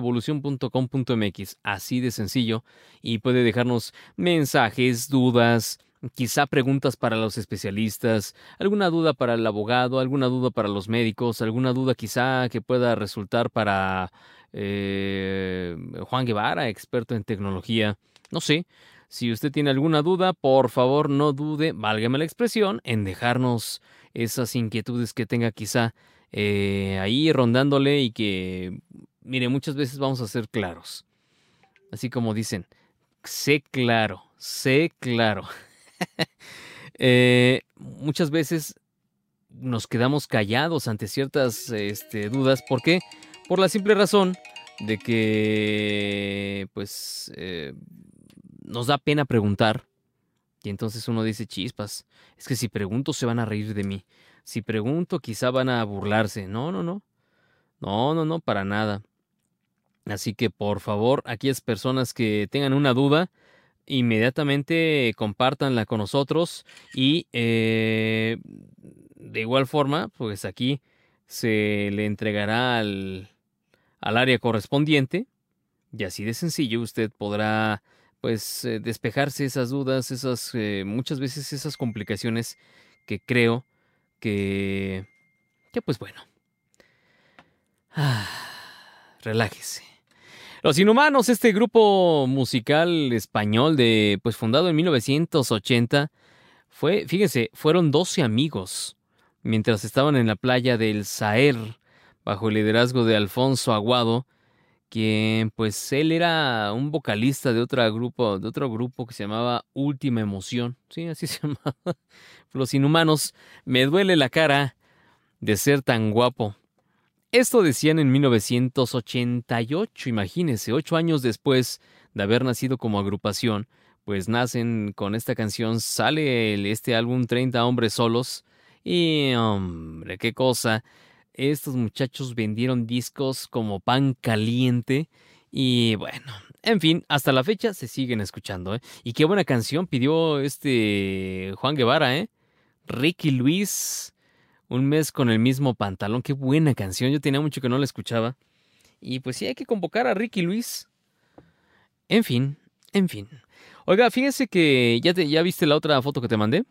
Así de sencillo. Y puede dejarnos mensajes, dudas, quizá preguntas para los especialistas, alguna duda para el abogado, alguna duda para los médicos, alguna duda quizá que pueda resultar para eh, Juan Guevara, experto en tecnología. No sé. Si usted tiene alguna duda, por favor no dude, válgame la expresión, en dejarnos esas inquietudes que tenga quizá eh, ahí rondándole y que, mire, muchas veces vamos a ser claros. Así como dicen, sé claro, sé claro. Eh, muchas veces nos quedamos callados ante ciertas este, dudas. ¿Por qué? Por la simple razón de que, pues, eh, nos da pena preguntar. Y entonces uno dice, chispas, es que si pregunto se van a reír de mí. Si pregunto quizá van a burlarse. No, no, no. No, no, no, para nada. Así que por favor, aquellas personas que tengan una duda, inmediatamente compártanla con nosotros y eh, de igual forma, pues aquí se le entregará al, al área correspondiente y así de sencillo usted podrá pues eh, despejarse esas dudas, esas eh, muchas veces esas complicaciones que creo que que pues bueno. Relájese. Los Inhumanos, este grupo musical español de pues fundado en 1980 fue, fíjese, fueron 12 amigos mientras estaban en la playa del Saer bajo el liderazgo de Alfonso Aguado quien pues él era un vocalista de otro grupo, de otro grupo que se llamaba Última Emoción, sí, así se llamaba. Los Inhumanos, me duele la cara de ser tan guapo. Esto decían en 1988, imagínense, ocho años después de haber nacido como agrupación, pues nacen con esta canción, sale este álbum 30 hombres solos y hombre, qué cosa estos muchachos vendieron discos como pan caliente y bueno, en fin, hasta la fecha se siguen escuchando, ¿eh? Y qué buena canción pidió este Juan Guevara, ¿eh? Ricky Luis, un mes con el mismo pantalón, qué buena canción, yo tenía mucho que no la escuchaba. Y pues sí, hay que convocar a Ricky Luis. En fin, en fin. Oiga, fíjese que ya, te, ya viste la otra foto que te mandé.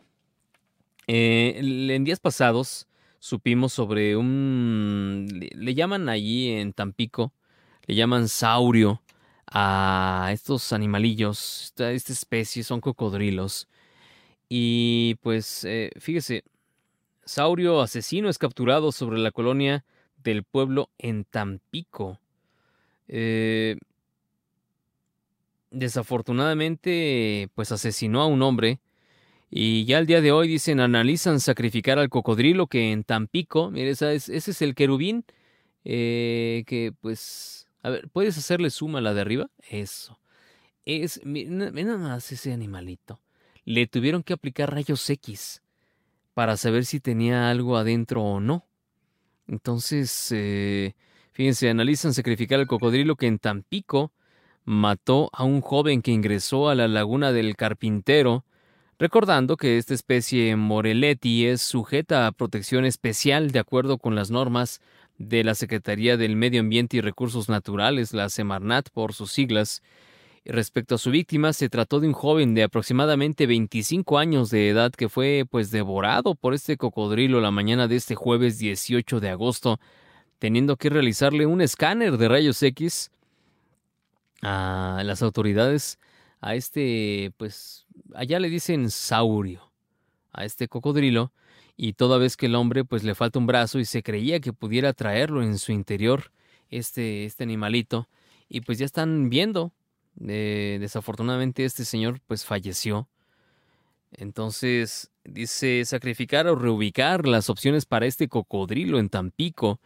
Eh, en días pasados supimos sobre un... Le, llaman allí en Tampico, le llaman saurio a estos animalillos, esta, esta especie son cocodrilos. Y pues, eh, fíjese, saurio asesino es capturado sobre la colonia del pueblo en Tampico. Eh, desafortunadamente, pues asesinó a un hombre y ya el día de hoy dicen, analizan sacrificar al cocodrilo que en Tampico, mire, ese es, el querubín, eh, que pues, a ver, ¿puedes hacerle suma a la de arriba? Eso. Es, mira nada más ese animalito. Le tuvieron que aplicar rayos X para saber si tenía algo adentro o no. Entonces, eh, fíjense, analizan sacrificar al cocodrilo que en Tampico mató a un joven que ingresó a la laguna del carpintero recordando que esta especie Moreleti es sujeta a protección especial de acuerdo con las normas de la Secretaría del Medio Ambiente y Recursos Naturales, la Semarnat por sus siglas. Respecto a su víctima, se trató de un joven de aproximadamente 25 años de edad que fue pues devorado por este cocodrilo la mañana de este jueves 18 de agosto, teniendo que realizarle un escáner de rayos X a las autoridades a este pues allá le dicen saurio a este cocodrilo y toda vez que el hombre pues le falta un brazo y se creía que pudiera traerlo en su interior este, este animalito y pues ya están viendo. Eh, desafortunadamente este señor pues falleció. Entonces dice sacrificar o reubicar las opciones para este cocodrilo en Tampico.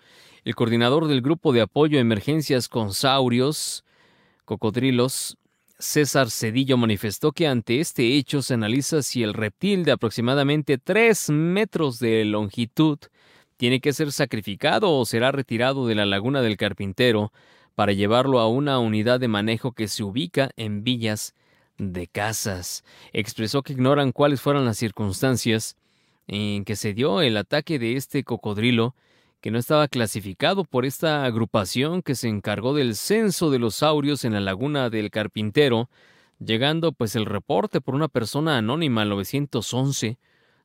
El coordinador del grupo de apoyo a emergencias con saurios cocodrilos César Cedillo manifestó que ante este hecho se analiza si el reptil de aproximadamente 3 metros de longitud tiene que ser sacrificado o será retirado de la laguna del carpintero para llevarlo a una unidad de manejo que se ubica en villas de casas. Expresó que ignoran cuáles fueron las circunstancias en que se dio el ataque de este cocodrilo que no estaba clasificado por esta agrupación que se encargó del censo de los saurios en la laguna del Carpintero, llegando pues el reporte por una persona anónima al 911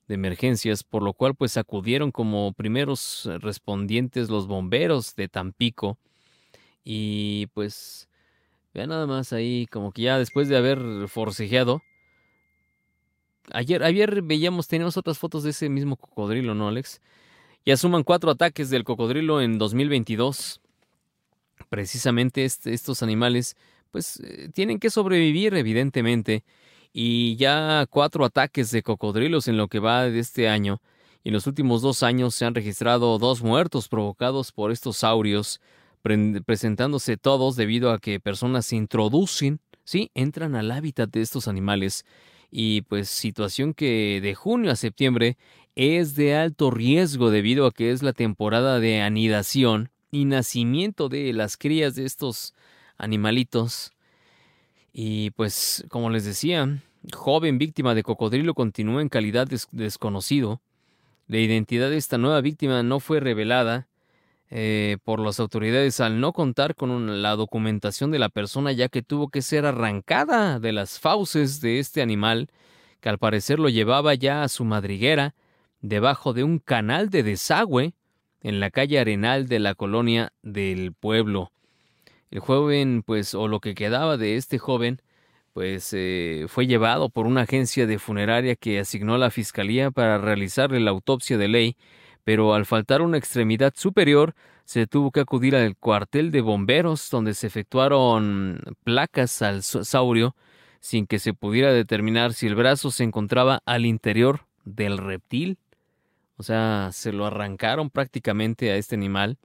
de emergencias, por lo cual pues acudieron como primeros respondientes los bomberos de Tampico y pues vean nada más ahí como que ya después de haber forcejeado ayer ayer veíamos teníamos otras fotos de ese mismo cocodrilo, ¿no, Alex? Ya suman cuatro ataques del cocodrilo en 2022. Precisamente estos animales pues eh, tienen que sobrevivir evidentemente y ya cuatro ataques de cocodrilos en lo que va de este año. Y en los últimos dos años se han registrado dos muertos provocados por estos saurios, presentándose todos debido a que personas se introducen, sí, entran al hábitat de estos animales. Y pues situación que de junio a septiembre es de alto riesgo debido a que es la temporada de anidación y nacimiento de las crías de estos animalitos. Y pues, como les decía, joven víctima de cocodrilo continúa en calidad de desconocido. La identidad de esta nueva víctima no fue revelada eh, por las autoridades al no contar con la documentación de la persona ya que tuvo que ser arrancada de las fauces de este animal que al parecer lo llevaba ya a su madriguera debajo de un canal de desagüe en la calle Arenal de la colonia del pueblo. El joven, pues, o lo que quedaba de este joven, pues eh, fue llevado por una agencia de funeraria que asignó la fiscalía para realizarle la autopsia de ley pero al faltar una extremidad superior, se tuvo que acudir al cuartel de bomberos donde se efectuaron placas al saurio sin que se pudiera determinar si el brazo se encontraba al interior del reptil. O sea, se lo arrancaron prácticamente a este animal.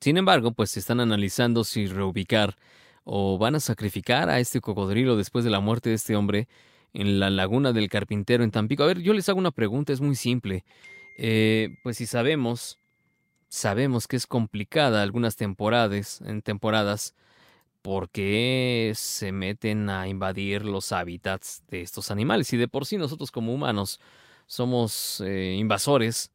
Sin embargo, pues se están analizando si reubicar o van a sacrificar a este cocodrilo después de la muerte de este hombre en la laguna del carpintero en Tampico. A ver, yo les hago una pregunta, es muy simple. Eh, pues si sabemos, sabemos que es complicada algunas temporadas, en temporadas, porque se meten a invadir los hábitats de estos animales. Y de por sí nosotros como humanos somos eh, invasores.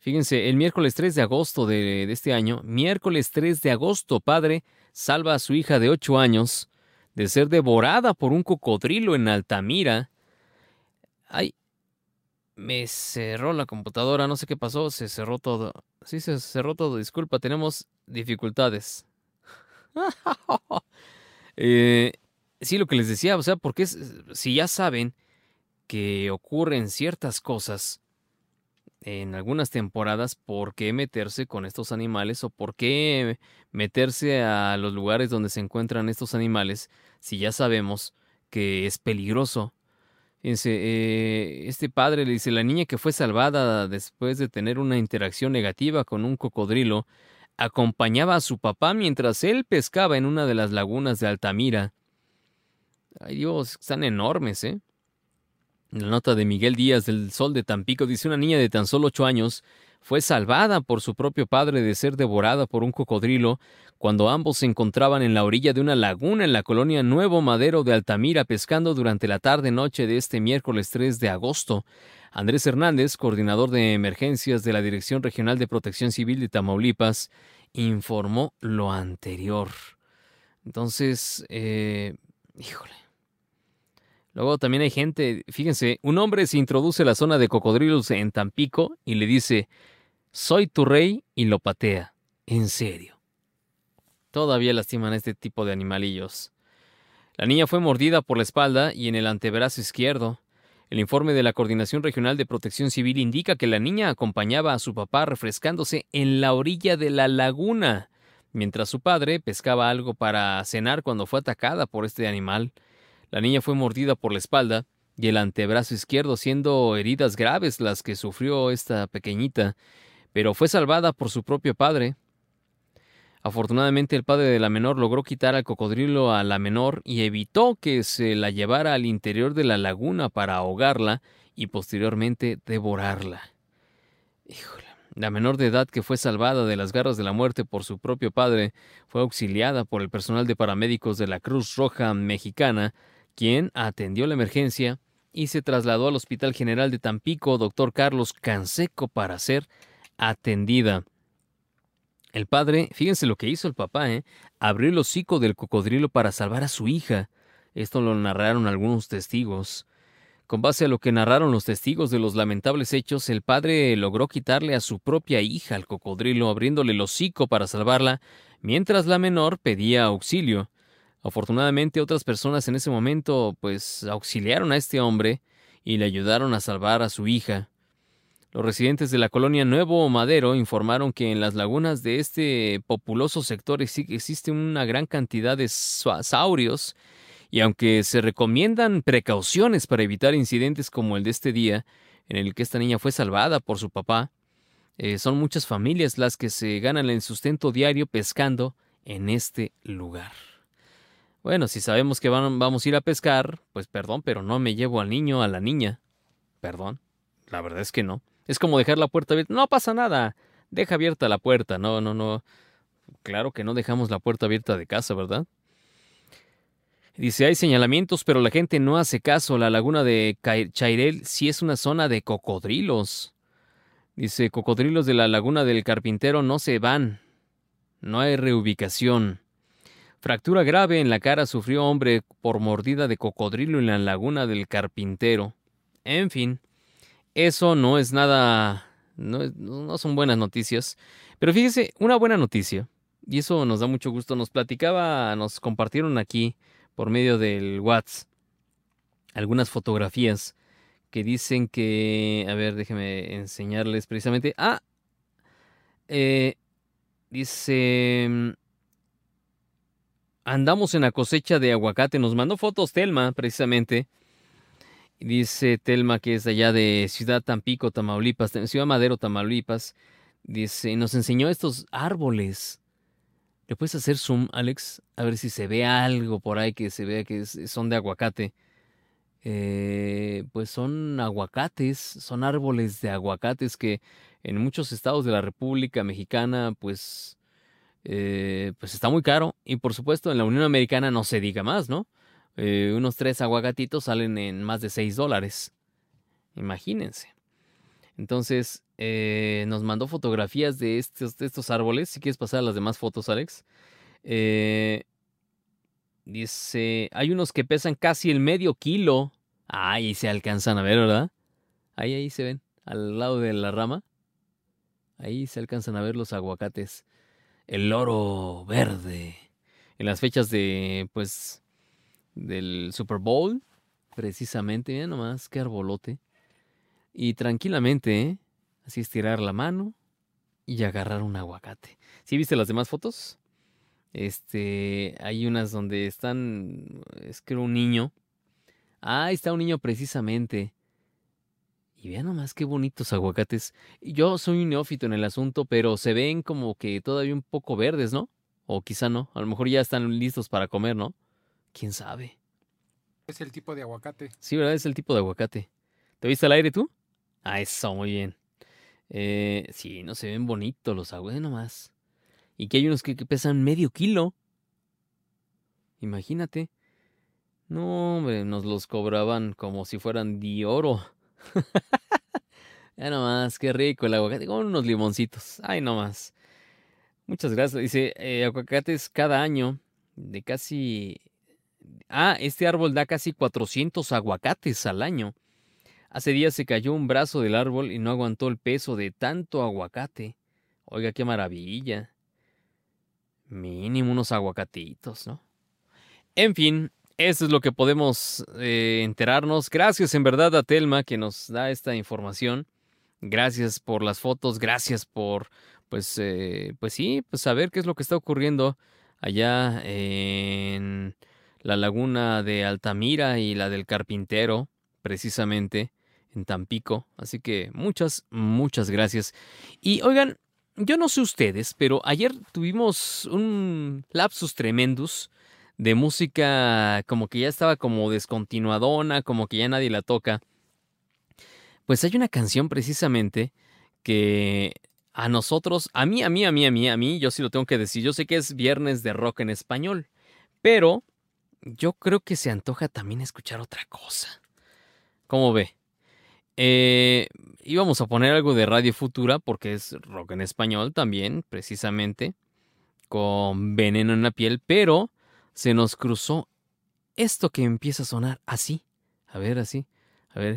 Fíjense, el miércoles 3 de agosto de, de, este año, miércoles 3 de agosto, padre salva a su hija de 8 años de ser devorada por un cocodrilo en Altamira. Ay, me cerró la computadora, no sé qué pasó, se cerró todo. Sí, se cerró todo, disculpa, tenemos dificultades. eh, sí, lo que les decía, o sea, porque si ya saben que ocurren ciertas cosas en algunas temporadas, ¿por qué meterse con estos animales o por qué meterse a los lugares donde se encuentran estos animales si ya sabemos que es peligroso Fíjense, eh, este padre le dice, la niña que fue salvada después de tener una interacción negativa con un cocodrilo, acompañaba a su papá mientras él pescaba en una de las lagunas de Altamira. Ay Dios, están enormes, ¿eh? La nota de Miguel Díaz del Sol de Tampico dice una niña de tan solo ocho años fue salvada por su propio padre de ser devorada por un cocodrilo cuando ambos se encontraban en la orilla de una laguna en la colonia Nuevo Madero de Altamira pescando durante la tarde-noche de este miércoles 3 de agosto. Andrés Hernández, coordinador de emergencias de la Dirección Regional de Protección Civil de Tamaulipas, informó lo anterior. Entonces, eh, híjole. Luego también hay gente, fíjense, un hombre se introduce a la zona de cocodrilos en Tampico y le dice, soy tu rey y lo patea. En serio. Todavía lastiman a este tipo de animalillos. La niña fue mordida por la espalda y en el antebrazo izquierdo. El informe de la Coordinación Regional de Protección Civil indica que la niña acompañaba a su papá refrescándose en la orilla de la laguna, mientras su padre pescaba algo para cenar cuando fue atacada por este animal. La niña fue mordida por la espalda y el antebrazo izquierdo, siendo heridas graves las que sufrió esta pequeñita pero fue salvada por su propio padre. Afortunadamente el padre de la menor logró quitar al cocodrilo a la menor y evitó que se la llevara al interior de la laguna para ahogarla y posteriormente devorarla. Híjole. La menor de edad que fue salvada de las garras de la muerte por su propio padre fue auxiliada por el personal de paramédicos de la Cruz Roja Mexicana, quien atendió la emergencia y se trasladó al Hospital General de Tampico, doctor Carlos Canseco, para ser atendida. El padre, fíjense lo que hizo el papá, ¿eh? abrió el hocico del cocodrilo para salvar a su hija. Esto lo narraron algunos testigos. Con base a lo que narraron los testigos de los lamentables hechos, el padre logró quitarle a su propia hija al cocodrilo, abriéndole el hocico para salvarla, mientras la menor pedía auxilio. Afortunadamente otras personas en ese momento pues auxiliaron a este hombre y le ayudaron a salvar a su hija. Los residentes de la colonia Nuevo Madero informaron que en las lagunas de este populoso sector existe una gran cantidad de saurios y aunque se recomiendan precauciones para evitar incidentes como el de este día, en el que esta niña fue salvada por su papá, eh, son muchas familias las que se ganan el sustento diario pescando en este lugar. Bueno, si sabemos que vamos a ir a pescar, pues perdón, pero no me llevo al niño, a la niña. Perdón, la verdad es que no. Es como dejar la puerta abierta. No pasa nada. deja abierta la puerta, no, no, no. Claro que no dejamos la puerta abierta de casa, ¿verdad? Dice, hay señalamientos, pero la gente no hace caso. La laguna de Chairel sí es una zona de cocodrilos. Dice, cocodrilos de la laguna del carpintero no se van. No hay reubicación. Fractura grave en la cara sufrió hombre por mordida de cocodrilo en la laguna del carpintero. En fin, eso no es nada, no, son buenas noticias. Pero fíjese, una buena noticia, y eso nos da mucho gusto, nos platicaba, nos compartieron aquí por medio del WhatsApp algunas fotografías que dicen que, a ver, déjeme enseñarles precisamente. Ah, eh, dice, andamos en la cosecha de aguacate, nos mandó fotos Telma precisamente. Dice Telma que es allá de Ciudad Tampico, Tamaulipas, Ciudad Madero, Tamaulipas. Dice, nos enseñó estos árboles ¿Le puedes hacer zoom, Alex? A ver si se ve algo por ahí que se vea que son de aguacate. Eh, pues son aguacates, son árboles de aguacates que en muchos estados de la República Mexicana, pues, eh, pues está muy caro. Y por supuesto en la Unión Americana no se diga más, ¿no? Eh, unos tres aguacatitos salen en más de seis dólares. Imagínense. Entonces, eh, nos mandó fotografías de estos, estos árboles. Si quieres pasar a las demás fotos, Alex. Dice, hay unos que pesan casi el medio kilo. Ahí se alcanzan a ver, ¿verdad? Ahí, ahí se ven, al lado de la rama. Ahí se alcanzan a ver los aguacates. El oro verde. En las fechas de, pues, del Super Bowl, precisamente. Mira nomás, qué arbolote. Y tranquilamente, ¿eh? así estirar la mano y agarrar un aguacate. ¿Sí viste las demás fotos? Este, hay unas donde están, es que un niño. Ah, está un niño precisamente. Y vean nomás qué bonitos aguacates. Yo soy un neófito en el asunto, pero se ven como que todavía un poco verdes, ¿no? O quizá no. A lo mejor ya están listos para comer, ¿no? ¿Quién sabe? Es el tipo de aguacate. Sí, ¿verdad? Es el tipo de aguacate. ¿Te viste al aire tú? Ah, eso, muy bien. Eh, sí, no se ven bonitos los aguas nomás. Y que hay unos que, pesan medio kilo. Imagínate. No, hombre, nos los cobraban como si fueran de oro. ya nomás, qué rico el aguacate. Con unos limoncitos. Ay, nomás. Muchas gracias. Dice, eh, aguacates cada año de casi... Ah, este árbol da casi 400 aguacates al año. Hace días se cayó un brazo del árbol y no aguantó el peso de tanto aguacate. Oiga, qué maravilla. Mínimo unos aguacatitos, ¿no? En fin, eso es lo que podemos eh, enterarnos. Gracias en verdad a Telma que nos da esta información. Gracias por las fotos, gracias por, pues, eh, pues sí, pues saber qué es lo que está ocurriendo allá en la laguna de Altamira y la del Carpintero, precisamente en Tampico. Así que muchas, muchas gracias. Y oigan, yo no sé ustedes, pero ayer tuvimos un lapsus tremendus de música como que ya estaba como descontinuadona, como que ya nadie la toca. Pues hay una canción precisamente que a nosotros, a mí, a mí, a mí, a mí, a mí, yo sí lo tengo que decir, yo sé que es viernes de rock en español, pero yo creo que se antoja también escuchar otra cosa. ¿Cómo ve? Eh, íbamos a poner algo de Radio Futura porque es rock en español también, precisamente, con veneno en la piel, pero se nos cruzó esto que empieza a sonar así. A ver, así. A ver.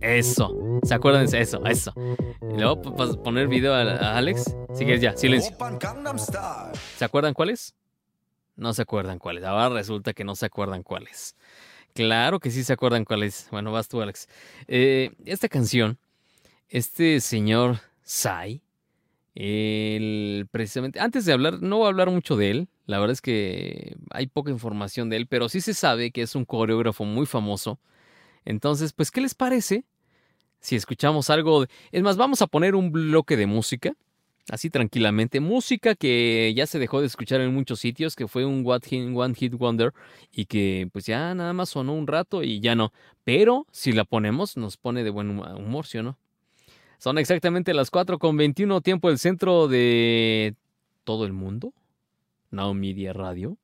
Eso. ¿Se acuerdan de eso? Eso. Y luego poner video a, Alex. Si quieres ya, silencio. ¿Se acuerdan cuáles? No se acuerdan cuáles. Ahora resulta que no se acuerdan cuáles. Claro que sí se acuerdan cuál es. Bueno, vas tú, Alex. Eh, esta canción, este señor Sai, precisamente, antes de hablar, no voy a hablar mucho de él, la verdad es que hay poca información de él, pero sí se sabe que es un coreógrafo muy famoso. Entonces, pues, ¿qué les parece si escuchamos algo? Es más, vamos a poner un bloque de música así tranquilamente. Música que ya se dejó de escuchar en muchos sitios, que fue un One Hit Wonder y que pues ya nada más sonó un rato y ya no. Pero si la ponemos nos pone de buen humor, ¿sí o no? Son exactamente las 4 con 21 tiempo del centro de todo el mundo. Now Media Radio.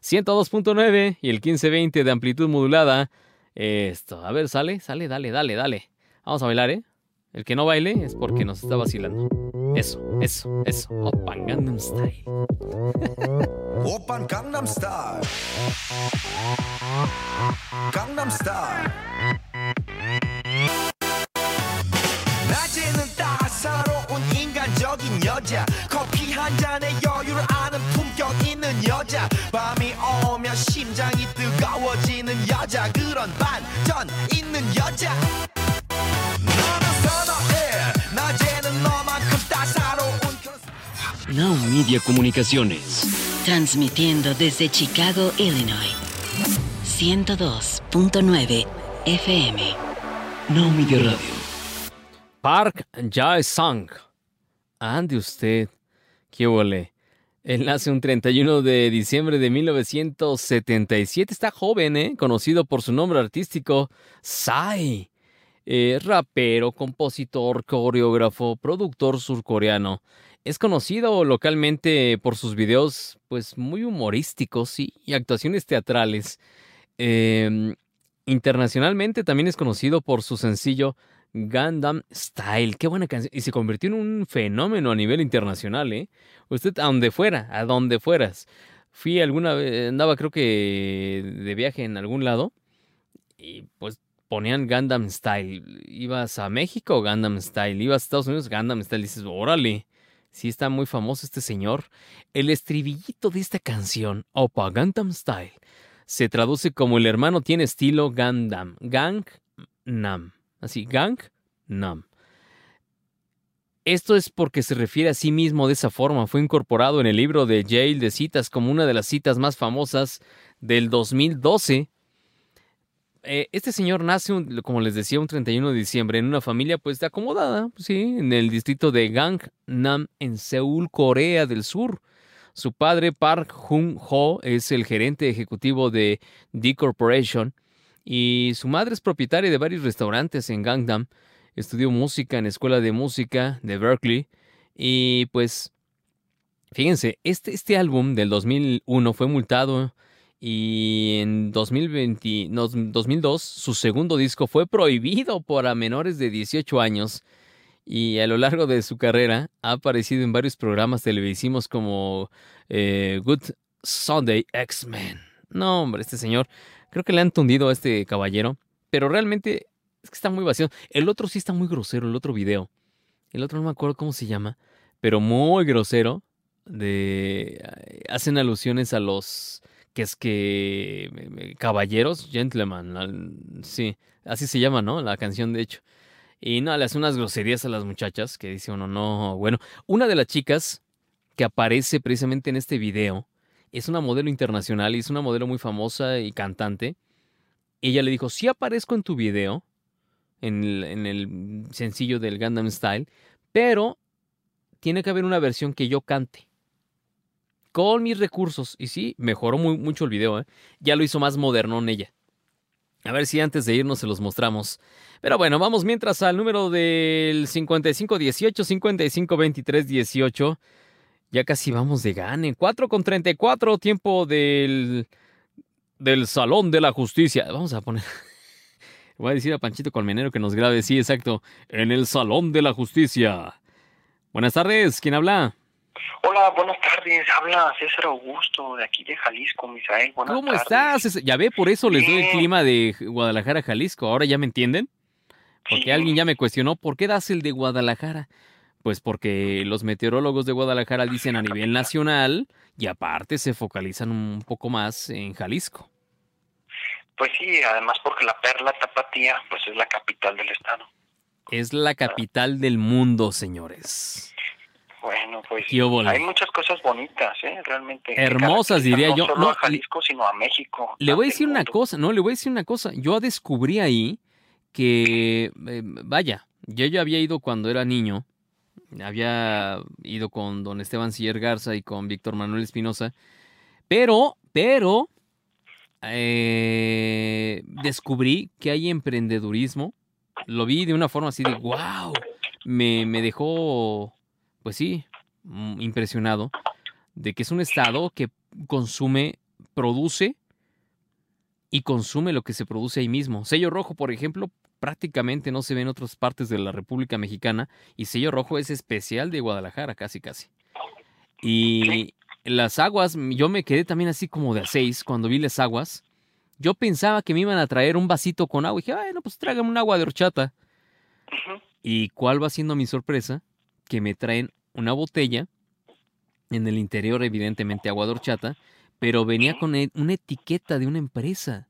102.9 y el 1520 de amplitud modulada. Esto, a ver, sale, sale, dale, dale, dale. Vamos a bailar, ¿eh? El que no baile es porque nos está vacilando. Eso, eso, eso. Open Gangnam Style. Open Gangnam Style. Gangnam Style. 낮에는 따사로운 인간적인 여자 커피 한 잔에 여유를 아는 품격 있는 여자 밤이 오면 심장이 뜨거워지는 여자 그런 반전 있는 여자 너는 선어해 낮에는 너만큼 따사로운 그런 Now Media Comunicaciones. Transmitiendo desde Chicago, Illinois. 102.9 FM. Now Media Radio. Park Jae-sang. Ande usted. ¿Qué huele? Él nace un 31 de diciembre de 1977. Está joven, ¿eh? Conocido por su nombre artístico, Psy. Eh, rapero, compositor, coreógrafo, productor surcoreano. Es conocido localmente por sus videos, pues muy humorísticos y, actuaciones teatrales. Eh, internacionalmente también es conocido por su sencillo Gundam Style. Qué buena canción. Y se convirtió en un fenómeno a nivel internacional, ¿eh? Usted a donde fuera, a donde fueras. Fui alguna vez, andaba creo que de viaje en algún lado y pues ponían Gundam Style. Ibas a México, Gundam Style. Ibas a Estados Unidos, Gundam Style. dices, órale, sí está muy famoso este señor. El estribillito de esta canción, Opa Gundam Style, se traduce como el hermano tiene estilo Gundam. Gang Nam. Así, Gang Nam. Esto es porque se refiere a sí mismo de esa forma. Fue incorporado en el libro de Yale de citas como una de las citas más famosas del 2012. Eh, este señor nace, como les decía, un 31 de diciembre en una familia pues acomodada, sí, en el distrito de Gangnam en Seúl, Corea del Sur. Su padre Park Jung-ho es el gerente ejecutivo de D Corporation y su madre es propietaria de varios restaurantes en Gangnam. Estudió música en la Escuela de Música de Berkeley y pues fíjense, este, este álbum del 2001 fue multado y en 2020, no, 2002 su segundo disco fue prohibido para menores de 18 años y a lo largo de su carrera ha aparecido en varios programas televisivos como eh, Good Sunday X-Men. No, hombre, este señor, creo que le han tundido a este caballero, pero realmente es que está muy vacío. El otro sí está muy grosero, el otro video. El otro no me acuerdo cómo se llama, pero muy grosero. De hacen alusiones a los que es que eh, caballeros, gentlemen, al- sí, así se llama, ¿no? La canción de hecho. Y no, le hace unas groserías a las muchachas que dice uno, no, bueno, una de las chicas que aparece precisamente en este video es una modelo internacional y es una modelo muy famosa y cantante. Ella le dijo, sí aparezco en tu video, en el, en el sencillo del Gundam Style, pero tiene que haber una versión que yo cante. Con mis recursos. Y sí, mejoró muy, mucho el video, ¿eh? Ya lo hizo más moderno en ella. A ver si antes de irnos se los mostramos. Pero bueno, vamos mientras al número del 5518, 552318. Ya casi vamos de gane. 4 con 34, tiempo del, del Salón de la Justicia. Vamos a poner. Voy a decir a Panchito Colmenero que nos grabe, sí, exacto. En el Salón de la Justicia. Buenas tardes, ¿quién habla? Hola, buenas tardes. Habla César Augusto de aquí de Jalisco, Misael. Buenas ¿Cómo tardes. estás? Es- Ya ve, por eso les doy el clima de Guadalajara, Jalisco. Ahora ya me entienden. Porque alguien ya me cuestionó, ¿por qué das el de Guadalajara? Pues porque los meteorólogos de Guadalajara dicen a nivel nacional y aparte se focalizan un poco más en Jalisco. Pues sí, además porque la Perla Tapatía pues es la capital del estado. Es la capital del mundo, señores. Bueno, pues hay muchas cosas bonitas, ¿eh? Realmente. Hermosas, diría no yo. solo No, a Jalisco, sino a México. Le voy a decir una cosa, no, le voy a decir una cosa. Yo descubrí ahí que, eh, vaya, yo ya había ido cuando era niño, había ido con don Esteban Siller Garza y con Víctor Manuel Espinosa, pero, pero, eh, descubrí que hay emprendedurismo. Lo vi de una forma así de, wow, me, me dejó, pues sí, mm, impresionado de que es un estado que consume, produce y consume lo que se produce ahí mismo. Sello rojo, por ejemplo, prácticamente no se ve en otras partes de la República Mexicana y sello rojo es especial de Guadalajara, casi casi. Y las aguas, yo me quedé también así como de a seis cuando vi las aguas. Yo pensaba que me iban a traer un vasito con agua y dije, ay, no, pues tráigame un agua de horchata. ¿Y cuál va siendo mi sorpresa? Que me traen una botella, en el interior evidentemente agua de horchata, pero venía con e- una etiqueta de una empresa.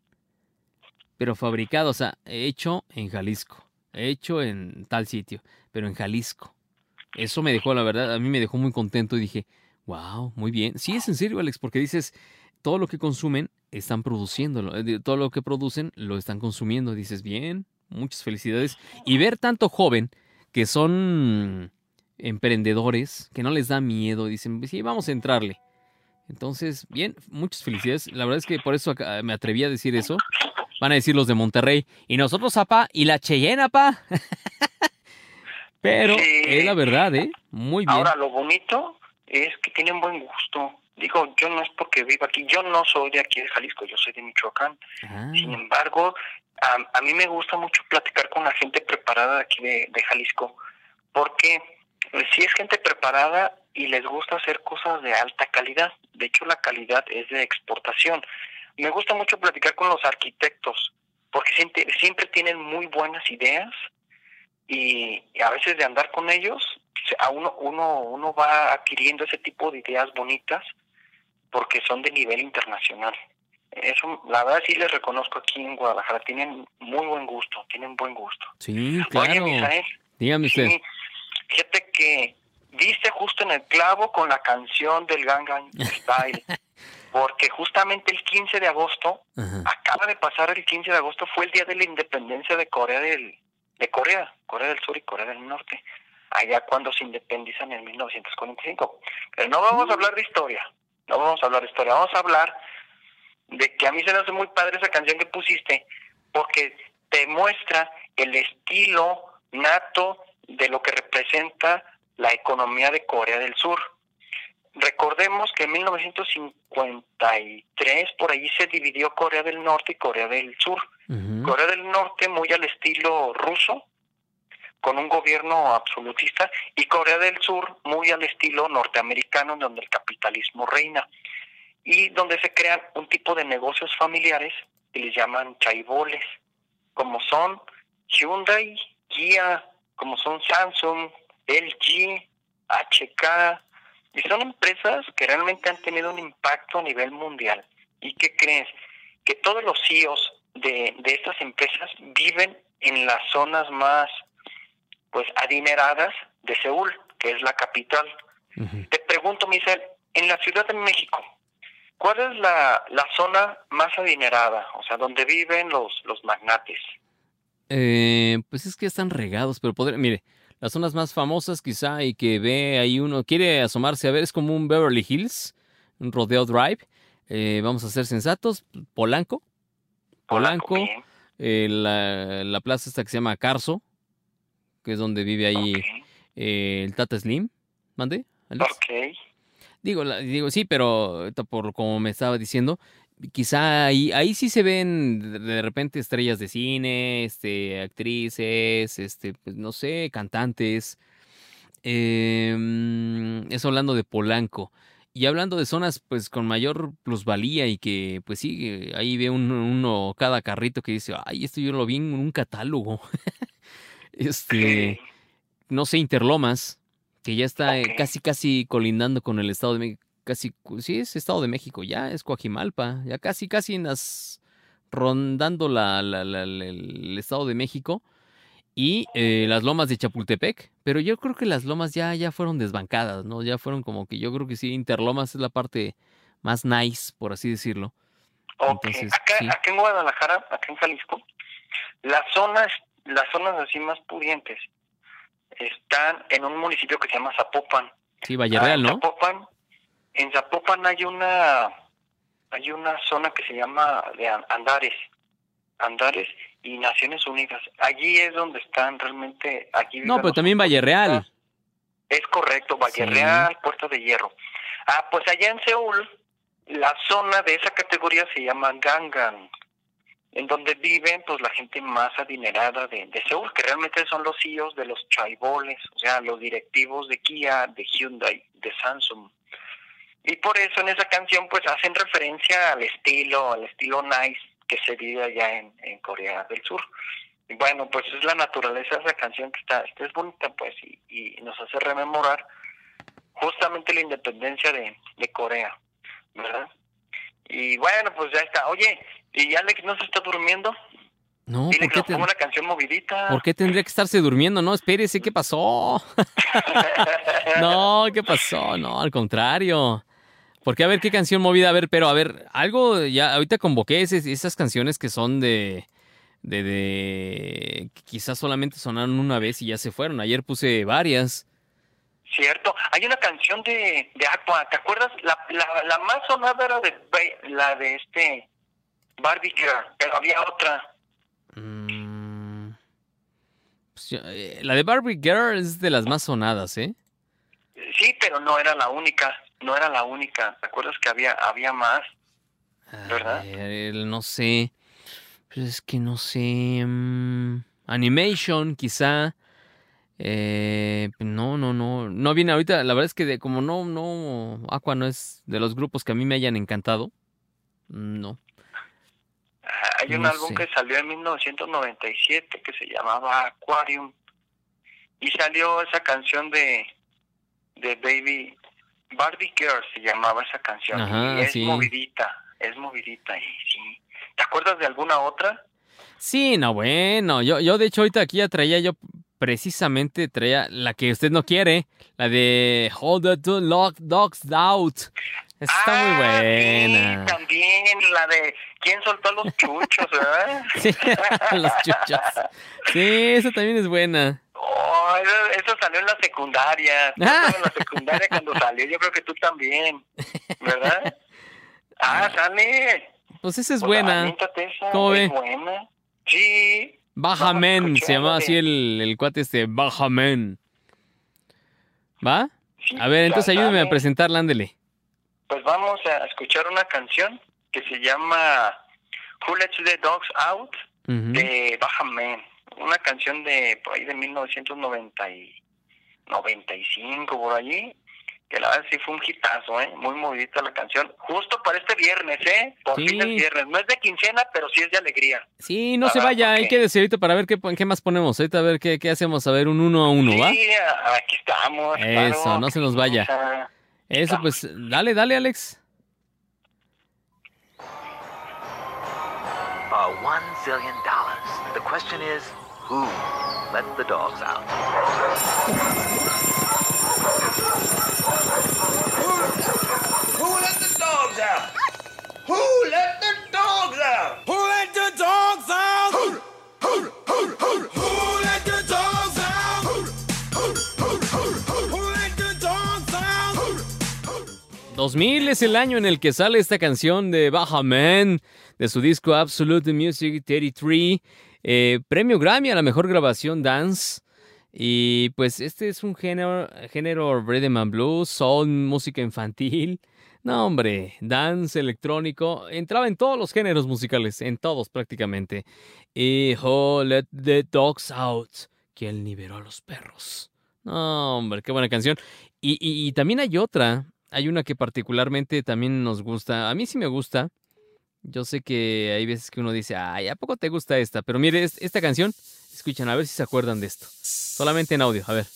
Pero fabricado, o sea, hecho en Jalisco, hecho en tal sitio, pero en Jalisco. Eso me dejó, la verdad, a mí me dejó muy contento y dije, wow, muy bien. Sí, es en serio, Alex, porque dices, todo lo que consumen están produciéndolo, eh, todo lo que producen lo están consumiendo. Dices, bien, muchas felicidades. Y ver tanto joven que son emprendedores, que no les da miedo, dicen, sí, vamos a entrarle. Entonces, bien, muchas felicidades. La verdad es que por eso me atreví a decir eso. Van a decir los de Monterrey. Y nosotros, apá, y la Cheyenne, apá. Pero es la verdad, ¿eh? Muy bien. Ahora, lo bonito es que tienen buen gusto. Digo, yo no es porque vivo aquí, yo no soy de aquí de Jalisco, yo soy de Michoacán. Ah, Sin embargo, a, a mí me gusta mucho platicar con la gente preparada de aquí de, de Jalisco, porque si es gente preparada y les gusta hacer cosas de alta calidad. De hecho, la calidad es de exportación. Me gusta mucho platicar con los arquitectos, porque siempre, siempre tienen muy buenas ideas y, y a veces de andar con ellos, a uno, uno, uno va adquiriendo ese tipo de ideas bonitas porque son de nivel internacional. Eso, la verdad sí les reconozco aquí en Guadalajara, tienen muy buen gusto, tienen buen gusto. Sí, Oye, claro. Misael, Dígame usted. sí, fíjate que viste justo en el clavo con la canción del Gangnam Style, porque justamente el 15 de agosto, acaba de pasar el 15 de agosto, fue el día de la independencia de Corea del de Corea, Corea del Sur y Corea del Norte, allá cuando se independizan en 1945. Pero no vamos a hablar de historia, no vamos a hablar de historia, vamos a hablar de que a mí se me hace muy padre esa canción que pusiste, porque te muestra el estilo nato de lo que representa la economía de Corea del Sur. Recordemos que en 1953 por allí se dividió Corea del Norte y Corea del Sur. Corea del Norte muy al estilo ruso, con un gobierno absolutista, y Corea del Sur muy al estilo norteamericano, donde el capitalismo reina, y donde se crean un tipo de negocios familiares que les llaman chaiboles, como son Hyundai, Kia, como son Samsung, LG, HK, y son empresas que realmente han tenido un impacto a nivel mundial. ¿Y qué crees? Que todos los CEOs de, de estas empresas viven en las zonas más pues adineradas de Seúl, que es la capital. Te pregunto, Michelle, en la Ciudad de México, ¿cuál es la, la zona más adinerada? O sea, donde viven los, los magnates. Eh, pues es que están regados, pero podría, mire, las zonas más famosas quizá y que ve ahí uno, quiere asomarse a ver, es como un Beverly Hills, un Rodeo Drive. Eh, vamos a ser sensatos, Polanco, Polanco, eh, la, la plaza esta que se llama Carso, que es donde vive ahí eh, el Tata Slim, ¿mande? Alex? Ok. Digo, la- digo, sí, pero por como me estaba diciendo, quizá ahí, ahí sí se ven de, repente estrellas de cine, este, actrices, este, pues no sé, cantantes. Em, eso hablando de Polanco. Y hablando de zonas pues con mayor plusvalía y que pues sí, eh, ahí ve un- uno cada carrito que dice, ay, esto yo lo vi en un catálogo. este, no sé, Interlomas, que ya está eh, casi casi colindando con el Estado de México, casi, sí es Estado de México, ya es Coajimalpa, ya casi casi en las rondando la, la- la- el Estado de México y eh, las lomas de Chapultepec, pero yo creo que las lomas ya, ya fueron desbancadas, ¿no? Ya fueron como que yo creo que sí, Interlomas es la parte más nice, por así decirlo. Ok, Entonces, acá, sí. acá en Guadalajara, acá en Jalisco, las zonas, las zonas así más pudientes están en un municipio que se llama Zapopan. Sí, Valle Real, Ah, ¿no? Zapopan, en Zapopan hay una hay una zona que se llama de An- Andares. Andares y Naciones Unidas. Allí es donde están realmente. Aquí no, pero también Valle Real. Es correcto, Valle Real, Puerto de Hierro. Ah, pues allá en Seúl, la zona de esa categoría se llama Gangan, en donde viven pues la gente más adinerada de, de Seúl, que realmente son los CEOs de los chaiboles, o sea, los directivos de Kia, de Hyundai, de Samsung. Y por eso en esa canción pues hacen referencia al estilo, al estilo nice que se vive allá en, en Corea del Sur. Y bueno, pues es la naturaleza de esa canción que está, es bonita pues y, y nos hace rememorar justamente la independencia de, de Corea, ¿verdad? Y bueno, pues ya está. Oye, ¿y Alex no se está durmiendo? No, Dile ¿por que qué, nos te- ponga una canción movidita. ¿por qué tendría que estarse durmiendo? No, espérese, ¿qué pasó? no, ¿qué pasó? No, al contrario. Porque a ver qué canción movida, a ver, pero a ver, algo, ya ahorita convoqué ese- esas canciones que son de, de, de, que quizás solamente sonaron una vez y ya se fueron. Ayer puse varias. Cierto. Hay una canción de, de Aqua, ¿te acuerdas? La, la, la más sonada era de la de este Barbie Girl, pero había otra. Pues, ya, eh, la de Barbie Girl es de las más sonadas, ¿eh? Sí, pero no era la única, no era la única. ¿Te acuerdas que había había más? ¿Verdad? No sé. Pues es que no sé. mm, animation, quizá. Eh, no, no, no. No viene ahorita. La verdad es que de- como no, no. Aqua no es de los grupos que a mí me hayan encantado. mm, No. Hay un No álbum sé. que salió en 1997 que se llamaba Aquarium y salió esa canción de de Baby Barbie Girl se llamaba esa canción Ajá, y es sí. movidita, es movidita y sí. ¿Te acuerdas de alguna otra? Sí, no, bueno. Yo, yo de hecho ahorita aquí ya traía yo precisamente traía la que usted no quiere, la de Hold the Two Lock Dogs Out. Está muy buena. También la de ¿Quién soltó a los chuchos, verdad? Sí, los chuchos. Sí, esa también es buena. Oh, eso, eso salió en la secundaria. Estaba en la secundaria cuando salió, yo creo que tú también, ¿verdad? Ah, sale. Pues esa es Pues, buena. esa, ¿Cómo es ve? buena. Sí. Baja Vamos Men, se llamaba así de- el, el cuate este, Baja Men. ¿Va? Sí, A ver, entonces ayúdeme a presentarla, ándele. Pues vamos a escuchar una canción que se llama Who Lets the Dogs Out Ujú. de Baja Man. Una canción de por ahí de 1990 y 95 por allí. Que la verdad sí fue un hitazo, ¿eh? Muy movidita la canción. Justo para este viernes, ¿eh? Por Sí. fin es viernes. No es de quincena, pero sí es de alegría. Sí, no se vaya, hay que decir ahorita para ver qué, qué más ponemos. Ahorita a ver qué, qué hacemos, a ver un uno a uno, ¿va? Sí, aquí estamos. Eso, claro. no se nos vaya. Eso, pues, dale, dale, Alex. Uh, one zillion dollars. The question is, who let the dogs out? Who let the dogs out? Who let the dogs out? Who let the dogs out? Who, who, who, who, who let the dogs out? Who, who, who, who, who let the dogs out? 2000 es el año en el que sale esta canción de Baja Man, de su disco Absolute Music 33, eh, premio Grammy a la mejor grabación dance. Y pues este es un género, género rhythm and blues, soul, música infantil. No, hombre, dance electrónico. Entraba en todos los géneros musicales, en todos prácticamente. Y Oh, Let the Dogs Out. ¿Quién liberó a los perros? No, hombre, qué buena canción. Y, y- y también hay otra, hay una que particularmente también nos gusta. A mí sí me gusta. Yo sé que hay veces que uno dice, ay, ¿a poco te gusta esta? Pero mire, es- esta canción, escuchan, a ver si se acuerdan de esto. Solamente en audio, a ver.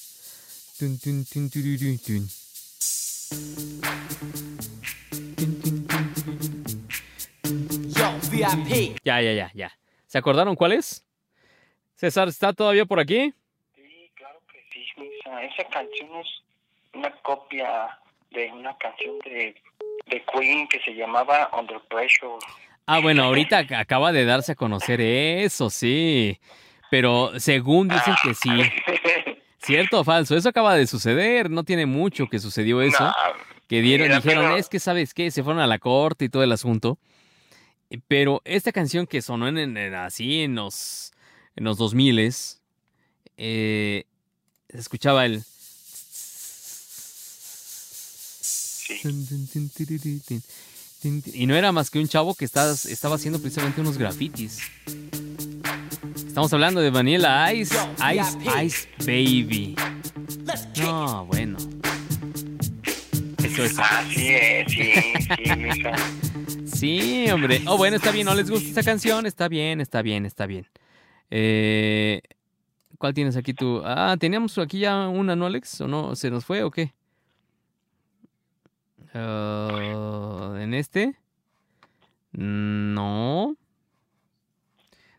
Yo, VIP. Ya, ya, ya, ya. ¿Se acordaron cuál es? César, ¿está todavía por aquí? Sí, Misa, esa canción es una copia de una canción de, de Queen que se llamaba Under Pressure. Ah, bueno, ahorita ac- acaba de darse a conocer eso, sí. Pero según dicen que sí. ¿Cierto o falso? Eso acaba de suceder. No tiene mucho que sucedió eso. No, que dieron, mira, dijeron, pero- es que, ¿sabes qué? Se fueron a la corte y todo el asunto. Pero esta canción que sonó en, en- así en los, en los 2000 eh, se escuchaba el... Y no era más que un chavo que estaba, estaba haciendo precisamente unos grafitis. Estamos hablando de Vanilla Ice, Ice, Ice Baby. No, bueno. Eso es. Así es, sí, sí, mija. Sí, hombre. Oh, bueno, está bien. ¿No les gusta esta canción? Está bien, está bien, está bien. Eh, ¿Cuál tienes aquí tú? Ah, teníamos aquí ya una, ¿no, Alex? ¿O no? ¿Se nos fue o qué? ¿En este? No.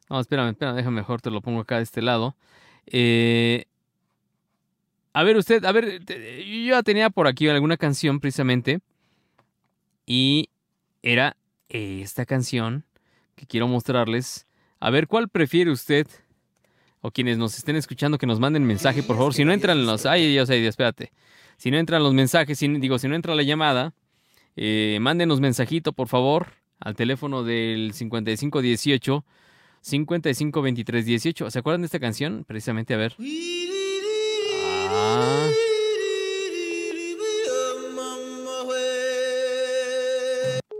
No, espérame, espérame, déjame mejor, te lo pongo acá de este lado. Eh, a ver, usted, a ver, te- yo ya tenía por aquí alguna canción precisamente. Y era esta canción que quiero mostrarles. A ver, ¿cuál prefiere usted? O quienes nos estén escuchando, que nos manden mensaje, por favor. Si no entran los... Ay, Dios, ay, Dios, espérate. Si no entran los mensajes, si, digo, si no entra la llamada, eh, mándenos mensajito, por favor, al teléfono del 5518 552318. ¿Se acuerdan de esta canción? Precisamente, a ver. Ah.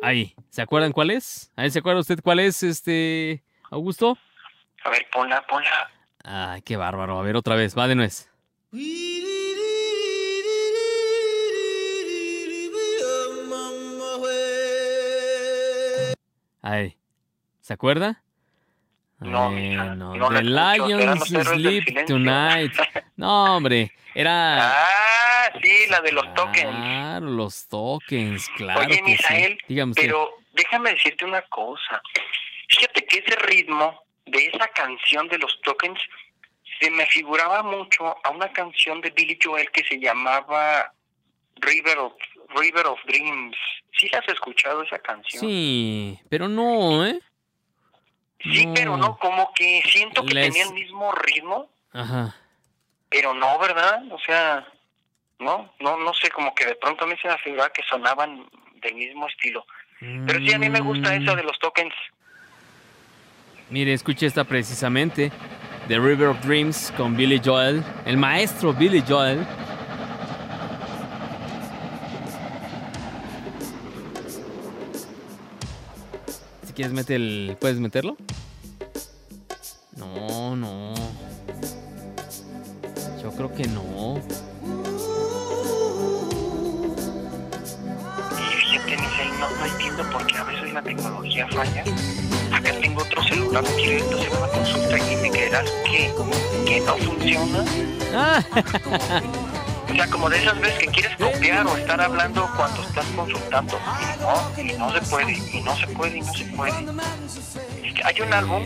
Ahí, ¿se acuerdan cuál es? Ahí se acuerda usted cuál es, este Augusto. A ver, ponla, ponla. Ay, qué bárbaro. A ver, otra vez, va de nuez. Ahí. ¿Se acuerda? No, mija, no, no The Lions Sleep. Tonight. No, hombre, era... Ah, sí, la de los tokens. Claro, los tokens, claro Oye, Misael, sí. Pero déjame decirte una cosa. Fíjate que ese ritmo de esa canción de los tokens se me figuraba mucho a una canción de Billy Joel que se llamaba River of River of Dreams. ¿Sí has escuchado esa canción? Sí, pero no, ¿eh? Sí, pero no, como que siento que Les- tenía el mismo ritmo, Ajá. pero no, ¿verdad? O sea, no, no, no sé, como que de pronto mí se me figuraba que sonaban del mismo estilo. Pero sí, a mí me gusta esa de los tokens. Mire, escuche esta precisamente. The River of Dreams con Billy Joel. El maestro Billy Joel. Quieres meter el... ¿Puedes meterlo? No, no. Yo creo que no. No, no entiendo por qué a veces la tecnología falla. Acá tengo otro celular, quiero ir a hacer una consulta y me creerás que, que no funciona. Ah. O sea, como de esas veces que quieres copiar o estar hablando cuando estás consultando. Y no, y no se puede, y no se puede, y no se puede. Hay un álbum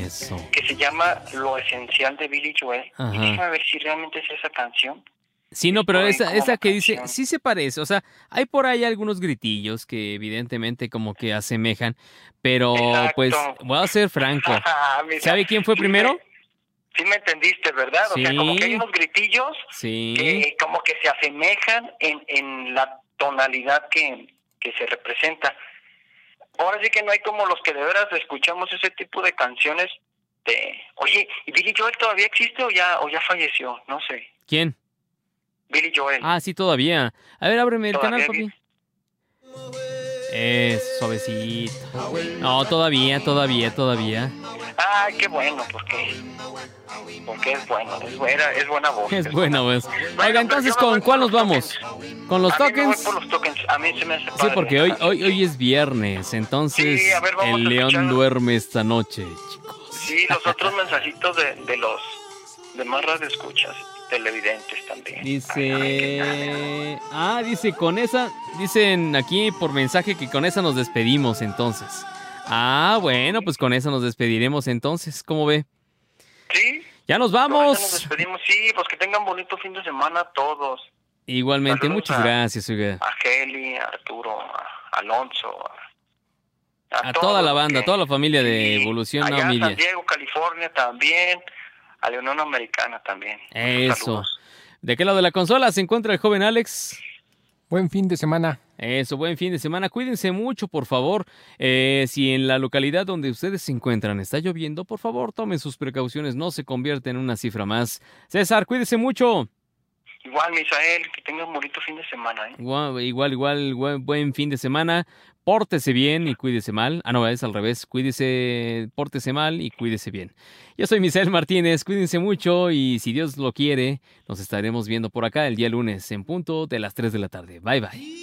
que se llama Lo Esencial de Billy Joel. Ajá. Y déjame ver si realmente es esa canción. Sí, no, pero esa, esa que dice, sí se parece, o sea, hay por ahí algunos gritillos que evidentemente como que asemejan, pero pues voy a ser franco. ¿Sabe quién fue primero? Sí me entendiste, ¿verdad? O sea, como que hay unos gritillos Sí. que como que se asemejan en, en la tonalidad que, que se representa. Ahora sí que no hay como los que de veras escuchamos ese tipo de canciones de, oye, ¿y Billy Joel todavía existe o ya o ya falleció? No sé. ¿Quién? Billy Joel. Ah, sí, todavía. A ver, ábreme el ¿Todavía canal, papi. Es suavecito. No, todavía, todavía, todavía. Ah, qué bueno, porque porque es bueno, es buena, es buena voz. Es bueno, pues. Oiga, entonces, ¿con cuál nos vamos? ¿Con los tokens? por los tokens, a mí se me hace Sí, porque hoy, hoy, hoy es viernes, entonces Sí, ver, el león duerme esta noche. Sí, los otros mensajitos de, de los demás radioescuchas, televidentes también. Dice. Ah, dice, con esa. Dicen aquí por mensaje que con esa nos despedimos entonces. Ah, bueno, pues con esa nos despediremos entonces. ¿Cómo ve? Sí. Ya nos vamos. Nos despedimos, sí, pues que tengan bonito fin de semana todos. Igualmente, Saludos muchas a- gracias, oiga. A Geli, a Arturo, a Alonso, a, A toda la banda, a toda la familia de Evolución allá a San. Diego, California también, a la Americana también. Eso. ¿De qué lado de la consola se encuentra el joven Alex? Buen fin de semana. Eso, buen fin de semana. Cuídense mucho, por favor. Eh, si en la localidad donde ustedes se encuentran está lloviendo, por favor, tomen sus precauciones. No se convierte en una cifra más. César, cuídense mucho. Igual, Misael, que tengas un bonito fin de semana. ¿eh? Igual, igual, buen fin de semana pórtese bien y cuídese mal. Ah, no, es al revés. Cuídese, pórtese mal y cuídese bien. Yo soy Misael Martínez, cuídense mucho y si Dios lo quiere, nos estaremos viendo por acá el día lunes en punto de las 3 de la tarde. Bye bye.